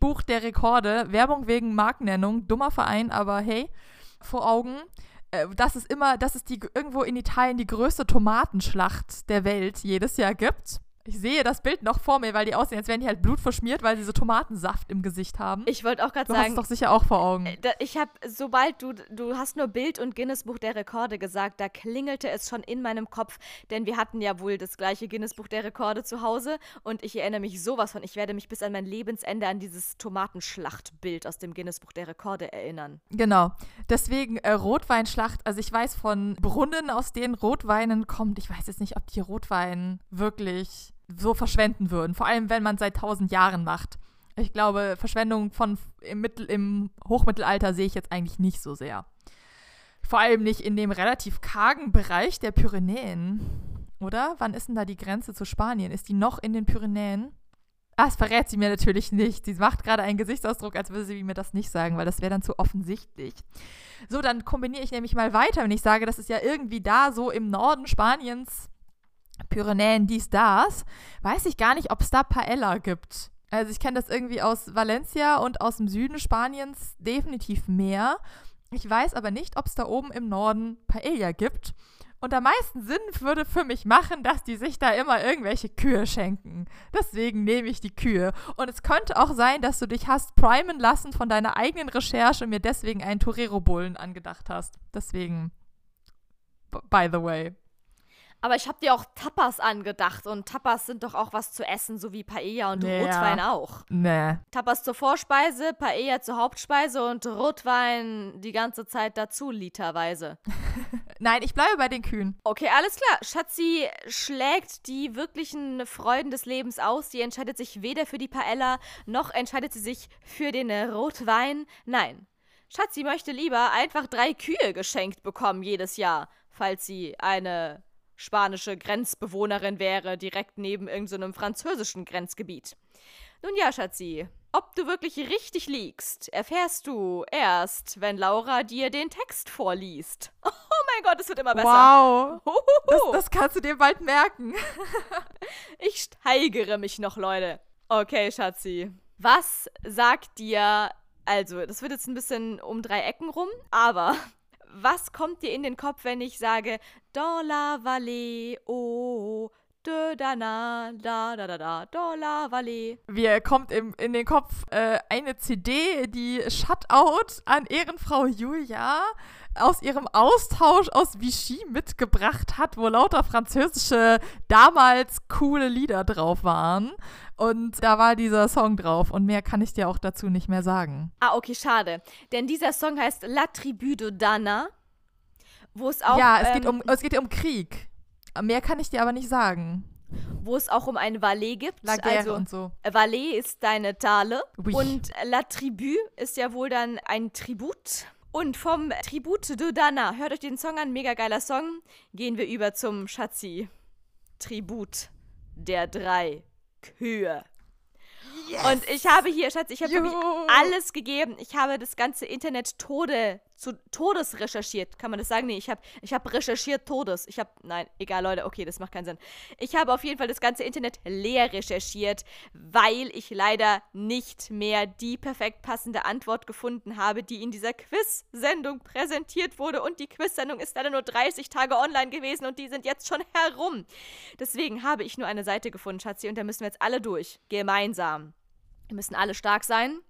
Buch der Rekorde, Werbung wegen Markennennung, dummer Verein, aber hey, vor Augen. Äh, dass es immer, dass es die irgendwo in Italien die größte Tomatenschlacht der Welt jedes Jahr gibt. Ich sehe das Bild noch vor mir, weil die aussehen, als wären die halt blutverschmiert, weil sie so Tomatensaft im Gesicht haben. Ich wollte auch gerade du sagen. hast es doch sicher auch vor Augen. Äh, Ich habe, sobald du, du hast nur Bild und Guinness Buch der Rekorde gesagt, da klingelte es schon in meinem Kopf, denn wir hatten ja wohl das gleiche Guinness Buch der Rekorde zu Hause und ich erinnere mich sowas von, ich werde mich bis an mein Lebensende an dieses Tomatenschlachtbild aus dem Guinness Buch der Rekorde erinnern. Genau. Deswegen äh, Rotweinschlacht. Also ich weiß von Brunnen, aus denen Rotweinen kommt. Ich weiß jetzt nicht, ob die Rotwein wirklich so verschwenden würden. Vor allem, wenn man seit tausend Jahren macht. Ich glaube, Verschwendung von im, Mittel, im Hochmittelalter sehe ich jetzt eigentlich nicht so sehr. Vor allem nicht in dem relativ kargen Bereich der Pyrenäen. Oder? Wann ist denn da die Grenze zu Spanien? Ist die noch in den Pyrenäen? Ah, das verrät sie mir natürlich nicht. Sie macht gerade einen Gesichtsausdruck, als würde sie mir das nicht sagen, weil das wäre dann zu offensichtlich. So, dann kombiniere ich nämlich mal weiter, wenn ich sage, das ist ja irgendwie da so im Norden Spaniens, Pyrenäen, dies, das. Weiß ich gar nicht, ob es da Paella gibt. Also ich kenne das irgendwie aus Valencia und aus dem Süden Spaniens definitiv mehr. Ich weiß aber nicht, ob es da oben im Norden Paella gibt. Und am meisten Sinn würde für mich machen, dass die sich da immer irgendwelche Kühe schenken. Deswegen nehme ich die Kühe. Und es könnte auch sein, dass du dich hast primen lassen von deiner eigenen Recherche und mir deswegen einen Torero-Bullen angedacht hast. Deswegen, by the way. Aber ich habe dir auch Tapas angedacht und Tapas sind doch auch was zu essen, so wie Paella und Ja. Rotwein auch. Nee. Tapas zur Vorspeise, Paella zur Hauptspeise und Rotwein die ganze Zeit dazu, literweise. *laughs* Nein, ich bleibe bei den Kühen. Okay, alles klar. Schatzi schlägt die wirklichen Freuden des Lebens aus. Sie entscheidet sich weder für die Paella, noch entscheidet sie sich für den Rotwein. Nein. Schatzi möchte lieber einfach drei Kühe geschenkt bekommen jedes Jahr, falls sie eine spanische Grenzbewohnerin wäre, direkt neben irgendeinem französischen Grenzgebiet. Nun ja, Schatzi, ob du wirklich richtig liegst, erfährst du erst, wenn Laura dir den Text vorliest. *laughs* Oh mein Gott, es wird immer besser. Wow. Das, das kannst du dir bald merken. *laughs* Ich steigere mich noch, Leute. Okay, Schatzi. Was sagt dir, also, das wird jetzt ein bisschen um drei Ecken rum, aber was kommt dir in den Kopf, wenn ich sage, dans la vallée, oh, dana, da, da, da, da, dans la vallée. Mir kommt im, in den Kopf äh, eine CD, die Shutout an Ehrenfrau Julia aus ihrem Austausch aus Vichy mitgebracht hat, wo lauter französische, damals coole Lieder drauf waren. Und da war dieser Song drauf. Und mehr kann ich dir auch dazu nicht mehr sagen. Ah, okay, schade. Denn dieser Song heißt La Tribu de Dana, wo es auch, ja, es, geht ähm, um, es geht um Krieg. Mehr kann ich dir aber nicht sagen. wo es auch um ein Valais gibt. La Guerre also, und so. Valais ist deine Tale Oui. und La Tribu ist ja wohl dann ein Tribut. Und vom Tribut de Dana, hört euch den Song an, mega geiler Song, gehen wir über zum Schatzi. Tribut der drei Kühe. Und ich habe hier, Schatz, ich habe alles gegeben. Ich habe das ganze Internet Tode zu Todes recherchiert. Kann man das sagen? Nee, ich habe ich hab recherchiert Todes. Ich habe, nein, egal, Leute, okay, das macht keinen Sinn. Ich habe auf jeden Fall das ganze Internet leer recherchiert, weil ich leider nicht mehr die perfekt passende Antwort gefunden habe, die in dieser Quiz-Sendung präsentiert wurde. Und die Quiz-Sendung ist leider nur 30 Tage online gewesen und die sind jetzt schon herum. Deswegen habe ich nur eine Seite gefunden, Schatzi, und da müssen wir jetzt alle durch. Gemeinsam. Wir müssen alle stark sein.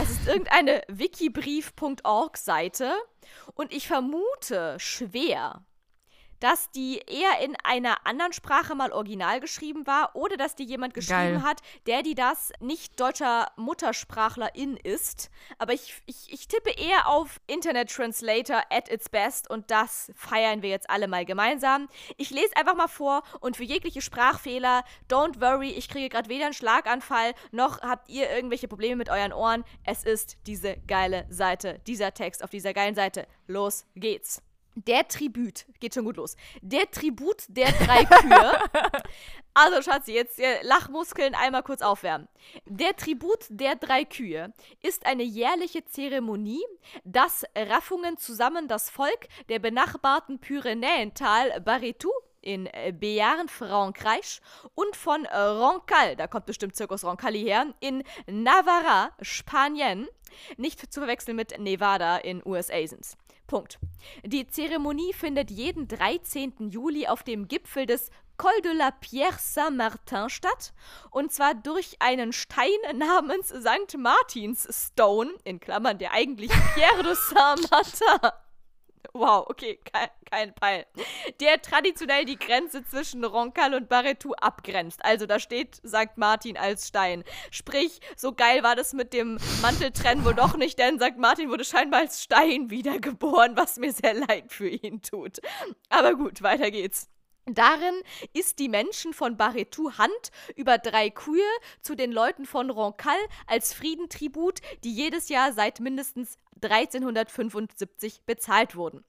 Es ist irgendeine wikibrief.org-Seite und ich vermute schwer, dass die eher in einer anderen Sprache mal original geschrieben war oder dass die jemand geschrieben Geil. hat, der die das nicht deutscher Muttersprachlerin ist. Aber ich, ich, ich tippe eher auf Internet Translator at its best und das feiern wir jetzt alle mal gemeinsam. Ich lese einfach mal vor und für jegliche Sprachfehler, don't worry, ich kriege gerade weder einen Schlaganfall noch habt ihr irgendwelche Probleme mit euren Ohren. Es ist diese geile Seite, dieser Text auf dieser geilen Seite. Los geht's. Der Tribut, geht schon gut los. Der Tribut der drei *laughs* Kühe. Also, Schatzi, jetzt äh, Lachmuskeln einmal kurz aufwärmen. Der Tribut der drei Kühe ist eine jährliche Zeremonie, das Raffungen zusammen das Volk der benachbarten Pyrenäental Baritou in äh, Béarn, Frankreich und von äh, Roncal, da kommt bestimmt Zirkus Roncalli her, in Navarra, Spanien, nicht zu verwechseln mit Nevada in USA sind's. Punkt. Die Zeremonie findet jeden 13. Juli auf dem Gipfel des Col de la Pierre Saint-Martin statt. Und zwar durch einen Stein namens St. Martins Stone, in Klammern der eigentlich Pierre de Saint-Martin. Wow, okay, kein, kein Peil. Der traditionell die Grenze zwischen Roncal und Barretou abgrenzt. Also da steht St. Martin als Stein. Sprich, so geil war das mit dem Manteltrennen wohl doch nicht, denn St. Martin wurde scheinbar als Stein wiedergeboren, was mir sehr leid für ihn tut. Aber gut, weiter geht's. Darin ist die Menschen von Barretou Hand über drei Kühe zu den Leuten von Roncal als Friedentribut, die jedes Jahr seit mindestens 1375 bezahlt wurden.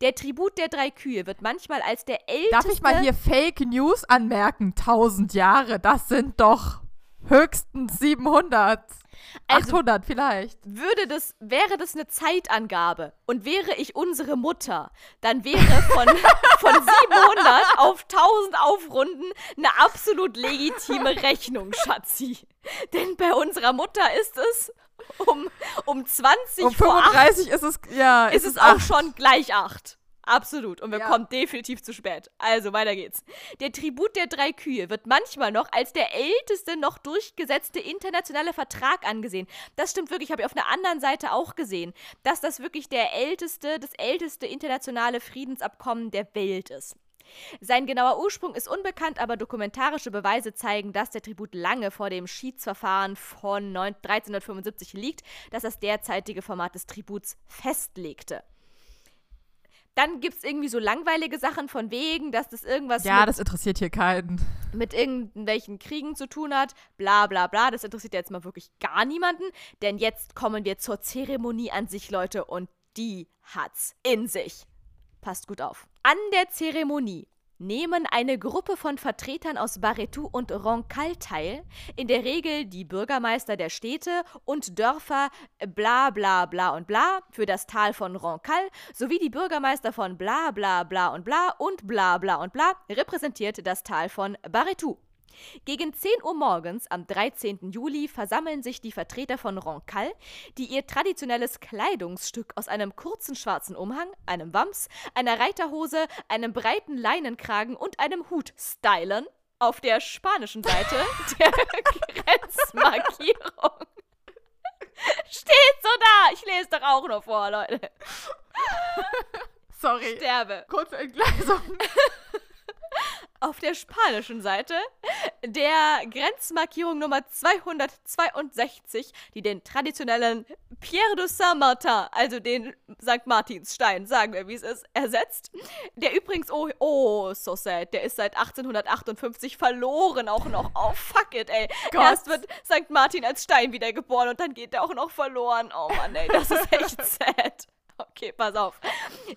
Der Tribut der drei Kühe wird manchmal als der älteste. Darf ich mal hier Fake News anmerken? 1000 Jahre, das sind doch höchstens 700. Also 800 vielleicht. Würde das, wäre das eine Zeitangabe und wäre ich unsere Mutter, dann wäre von, *laughs* von 700 auf 1000 aufrunden eine absolut legitime Rechnung, Schatzi. Denn bei unserer Mutter ist es um, um 20 um 35 ist es, ja, ist, ist es auch schon gleich 8. Absolut. Und wir ja. kommen definitiv zu spät. Also, weiter geht's. Der Tribut der drei Kühe wird manchmal noch als der älteste noch durchgesetzte internationale Vertrag angesehen. Das stimmt wirklich, habe ich auf einer anderen Seite auch gesehen, dass das wirklich der älteste, das älteste internationale Friedensabkommen der Welt ist. Sein genauer Ursprung ist unbekannt, aber dokumentarische Beweise zeigen, dass der Tribut lange vor dem Schiedsverfahren von 1375 liegt, das das derzeitige Format des Tributs festlegte. Dann gibt es irgendwie so langweilige Sachen von wegen, dass das irgendwas. Ja, mit, das interessiert hier keinen. Mit irgendwelchen Kriegen zu tun hat. Bla bla bla. Das interessiert jetzt mal wirklich gar niemanden. Denn jetzt kommen wir zur Zeremonie an sich, Leute. Und die hat's in sich. Passt gut auf. An der Zeremonie nehmen eine Gruppe von Vertretern aus Barretou und Roncal teil, in der Regel die Bürgermeister der Städte und Dörfer bla bla bla und bla für das Tal von Roncal sowie die Bürgermeister von bla bla bla und bla und bla bla und bla repräsentiert das Tal von Barretou. Gegen 10 Uhr morgens am 13. Juli versammeln sich die Vertreter von Roncal, die ihr traditionelles Kleidungsstück aus einem kurzen schwarzen Umhang, einem Wams, einer Reiterhose, einem breiten Leinenkragen und einem Hut stylen, auf der spanischen Seite *laughs* der Grenzmarkierung. Steht so da! Ich lese doch auch noch vor, Leute. Sorry. Sterbe. Kurze Entgleisung auf der spanischen Seite der Grenzmarkierung Nummer 262, die den traditionellen Pierre de Saint-Martin, also den St. Martinsstein, sagen wir wie es ist, ersetzt. Der übrigens, oh, oh, so sad, der ist seit 1858 verloren auch noch. Oh, fuck it, ey. Gott. Erst wird St. Martin als Stein wiedergeboren und dann geht er auch noch verloren. Oh Mann, ey, das ist echt *laughs* sad. Okay, pass auf.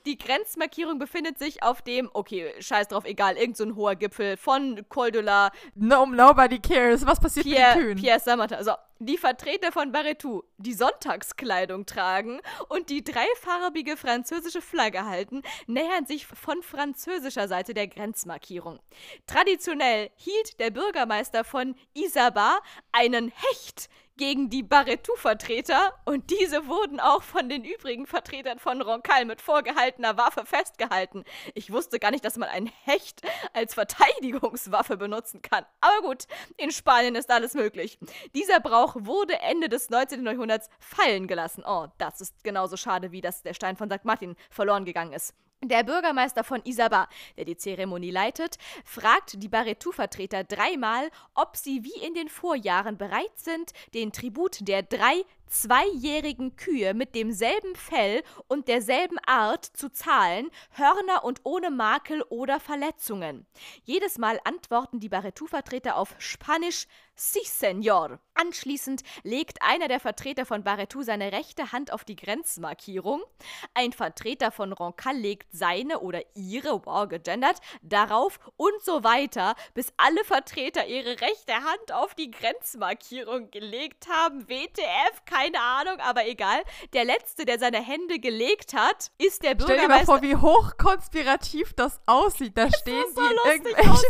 Die Grenzmarkierung befindet sich auf dem, okay, scheiß drauf, egal, irgend so ein hoher Gipfel von Col de la... No, nobody cares. Was passiert Pierre, mit den Kühen? Pierre Samata. Also, die Vertreter von Barretou, die Sonntagskleidung tragen und die dreifarbige französische Flagge halten, nähern sich von französischer Seite der Grenzmarkierung. Traditionell hielt der Bürgermeister von Isaba einen Hecht gegen die Barretou-Vertreter und diese wurden auch von den übrigen Vertretern von Roncal mit vorgehaltener Waffe festgehalten. Ich wusste gar nicht, dass man ein Hecht als Verteidigungswaffe benutzen kann. Aber gut, in Spanien ist alles möglich. Dieser Brauch wurde Ende des 19. Jahrhunderts fallen gelassen. Oh, das ist genauso schade, wie dass der Stein von St. Martin verloren gegangen ist. Der Bürgermeister von Isaba, der die Zeremonie leitet, fragt die Barretou-Vertreter dreimal, ob sie wie in den Vorjahren bereit sind, den Tribut der drei zweijährigen Kühe mit demselben Fell und derselben Art zu zahlen, Hörner und ohne Makel oder Verletzungen. Jedes Mal antworten die Barretou-Vertreter auf Spanisch Sí, Senor. Anschließend legt einer der Vertreter von Barretou seine rechte Hand auf die Grenzmarkierung. Ein Vertreter von Roncal legt seine oder ihre, wow, gegendert, darauf und so weiter, bis alle Vertreter ihre rechte Hand auf die Grenzmarkierung gelegt haben. WTF, keine Ahnung, aber egal. Der letzte, der seine Hände gelegt hat, ist der Bürgermeister. Stell dir mal vor, wie hochkonspirativ das aussieht. Da stehen so die irgendwelche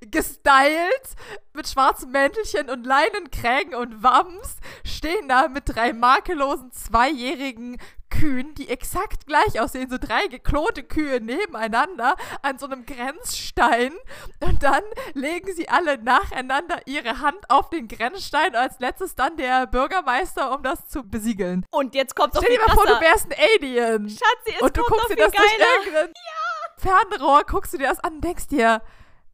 *laughs* gestylt mit schwarzen Mäntelchen und Leinenkrägen und Wams stehen da mit drei makellosen zweijährigen Kühen, die exakt gleich aussehen, so drei geklonte Kühe nebeneinander an so einem Grenzstein. Und dann legen sie alle nacheinander ihre Hand auf den Grenzstein als letztes dann der Bürgermeister, um das zu besiegeln. Und jetzt kommt doch Stell dir mal vor, du wärst ein Alien. Schatzi, es und du guckst dir das durch geiler. irgendein Fernrohr, guckst du dir das an und denkst dir,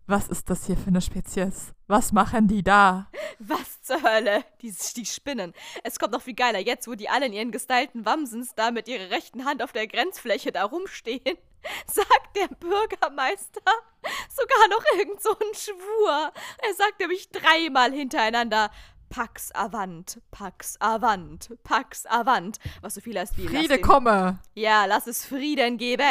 was ist das hier für eine Spezies? Was machen die da? Was zur Hölle? Die, die Spinnen. Es kommt noch viel geiler. Jetzt, wo die alle in ihren gestylten Wamsens da mit ihrer rechten Hand auf der Grenzfläche da rumstehen, *laughs* sagt der Bürgermeister sogar noch irgend so einen Schwur. Er sagt nämlich dreimal hintereinander. Pax avant, Pax avant, Pax avant. Was so viel heißt wie Friede komme. Ja, lass es Frieden geben.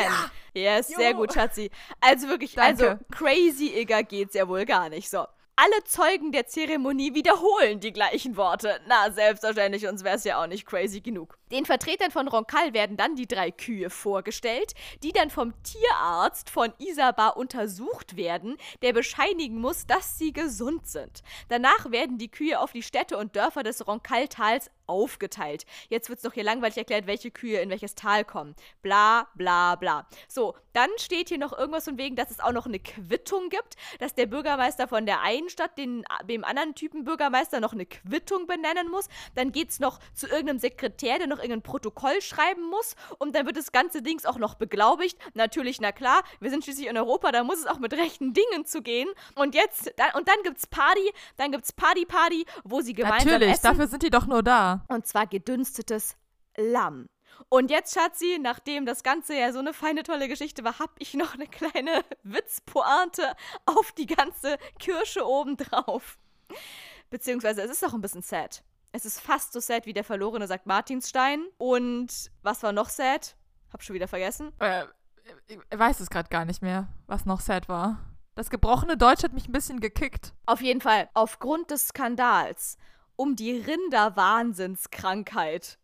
Yes, sehr gut, Schatzi. Also wirklich, Danke. also crazy igger geht's ja wohl gar nicht. So. Alle Zeugen der Zeremonie wiederholen die gleichen Worte. Na, selbstverständlich, uns wär's ja auch nicht crazy genug. Den Vertretern von Roncall werden dann die drei Kühe vorgestellt, die dann vom Tierarzt von Isabar untersucht werden, der bescheinigen muss, dass sie gesund sind. Danach werden die Kühe auf die Städte und Dörfer des Roncall-Tals aufgeteilt. Jetzt wird's doch hier langweilig erklärt, welche Kühe in welches Tal kommen. Bla, bla, bla. So, dann steht hier noch irgendwas von wegen, dass es auch noch eine Quittung gibt, dass der Bürgermeister von der einen Stadt den, dem anderen Typen Bürgermeister noch eine Quittung benennen muss. Dann geht's noch zu irgendeinem Sekretär, der noch irgendein Protokoll schreiben muss. Und dann wird das ganze Dings auch noch beglaubigt. Natürlich, na klar, wir sind schließlich in Europa, da muss es auch mit rechten Dingen zugehen. Und jetzt, dann, und dann gibt's Party, dann gibt's Party, Party, wo sie gemeinsam Natürlich, essen. dafür sind die doch nur da. Und zwar gedünstetes Lamm. Und jetzt, Schatzi, nachdem das Ganze ja so eine feine, tolle Geschichte war, hab ich noch eine kleine *laughs* Witzpointe auf die ganze Kirsche obendrauf. Beziehungsweise, es ist auch ein bisschen sad. Es ist fast so sad wie der verlorene St. Martinstein. Und was war noch sad? Hab schon wieder vergessen. Äh, ich weiß es gerade gar nicht mehr, was noch sad war. Das gebrochene Deutsch hat mich ein bisschen gekickt. Auf jeden Fall, aufgrund des Skandals um die Rinderwahnsinnskrankheit.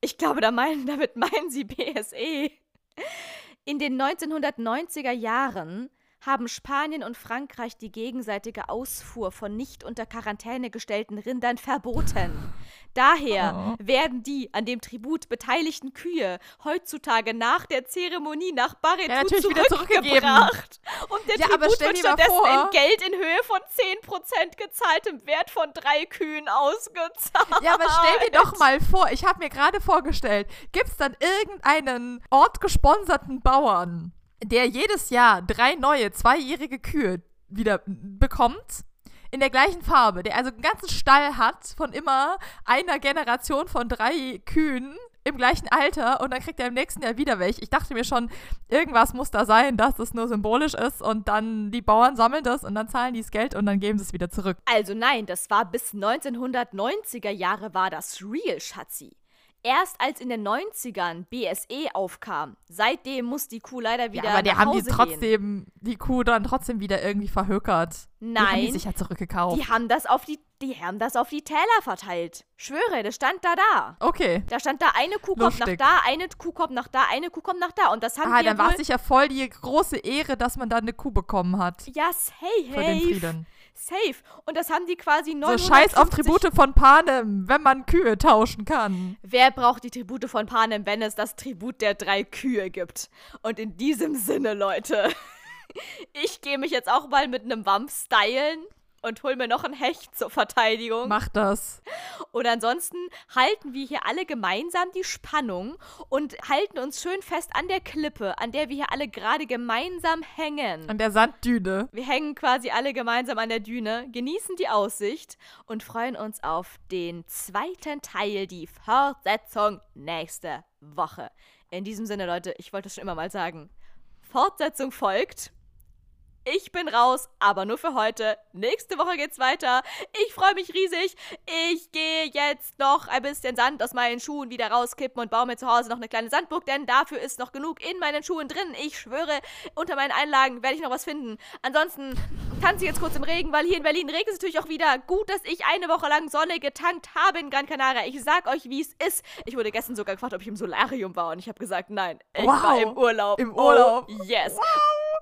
Ich glaube, da meinen, damit meinen sie BSE. In den 1990er Jahren haben Spanien und Frankreich die gegenseitige Ausfuhr von nicht unter Quarantäne gestellten Rindern verboten. Daher Oh. werden die an dem Tribut beteiligten Kühe heutzutage nach der Zeremonie nach Barretou Ja, natürlich wieder zurückgegeben. zurückgebracht. Und der Ja, Tribut wird stattdessen vor- in Geld in Höhe von 10% gezahltem Wert von drei Kühen ausgezahlt. Ja, aber stell dir doch *laughs* mal vor, ich habe mir gerade vorgestellt, gibt es dann irgendeinen ortgesponserten Bauern, der jedes Jahr drei neue, zweijährige Kühe wieder bekommt? In der gleichen Farbe, der also einen ganzen Stall hat von immer einer Generation von drei Kühen im gleichen Alter und dann kriegt er im nächsten Jahr wieder welche. Ich dachte mir schon, irgendwas muss da sein, dass es nur symbolisch ist und dann die Bauern sammeln das und dann zahlen die das Geld und dann geben sie es wieder zurück. Also nein, das war bis 1990er Jahre war das real, Schatzi. Erst als in den 90ern BSE aufkam, seitdem muss die Kuh leider wieder Ja, aber die haben die Hause gehen. trotzdem, die Kuh dann trotzdem wieder irgendwie verhökert. Die haben die Nein. sich ja zurückgekauft. Die haben das auf die, die haben das auf die Täler verteilt. Schwöre, das stand da da. okay. Da stand da eine Kuh kommt nach Lustig. da, eine Kuh kommt nach da, eine Kuh kommt nach da. Und das haben Ah, wir dann war es sicher voll die große Ehre, dass man da eine Kuh bekommen hat. Ja, safe. Für den Frieden. Safe. Und das haben die quasi So 950 scheiß auf Tribute von Panem, wenn man Kühe tauschen kann. Wer braucht die Tribute von Panem, wenn es das Tribut der drei Kühe gibt? Und in diesem Sinne, Leute, *laughs* ich gehe mich jetzt auch mal mit einem Wamp stylen und hol mir noch ein Hecht zur Verteidigung. Mach das. Und ansonsten halten wir hier alle gemeinsam die Spannung und halten uns schön fest an der Klippe, an der wir hier alle gerade gemeinsam hängen. An der Sanddüne. Wir hängen quasi alle gemeinsam an der Düne, genießen die Aussicht und freuen uns auf den zweiten Teil, die Fortsetzung nächste Woche. In diesem Sinne, Leute, ich wollte es schon immer mal sagen. Fortsetzung folgt. Ich bin raus, aber nur für heute. Nächste Woche geht's weiter. Ich freue mich riesig. Ich gehe jetzt noch ein bisschen Sand aus meinen Schuhen wieder rauskippen und baue mir zu Hause noch eine kleine Sandburg, denn dafür ist noch genug in meinen Schuhen drin. Ich schwöre, unter meinen Einlagen werde ich noch was finden. Ansonsten tanze ich jetzt kurz im Regen, weil hier in Berlin regnet es natürlich auch wieder. Gut, dass ich eine Woche lang Sonne getankt habe in Gran Canaria. Ich sag euch, wie es ist. Ich wurde gestern sogar gefragt, ob ich im Solarium war und ich habe gesagt, nein, ich Wow. war im Urlaub. Im Urlaub. Oh, yes.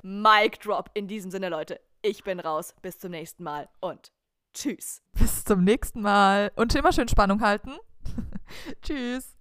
Mic drop. In diesem Sinne, Leute, ich bin raus. Bis zum nächsten Mal und tschüss. Bis zum nächsten Mal. Und immer schön Spannung halten. *laughs* Tschüss.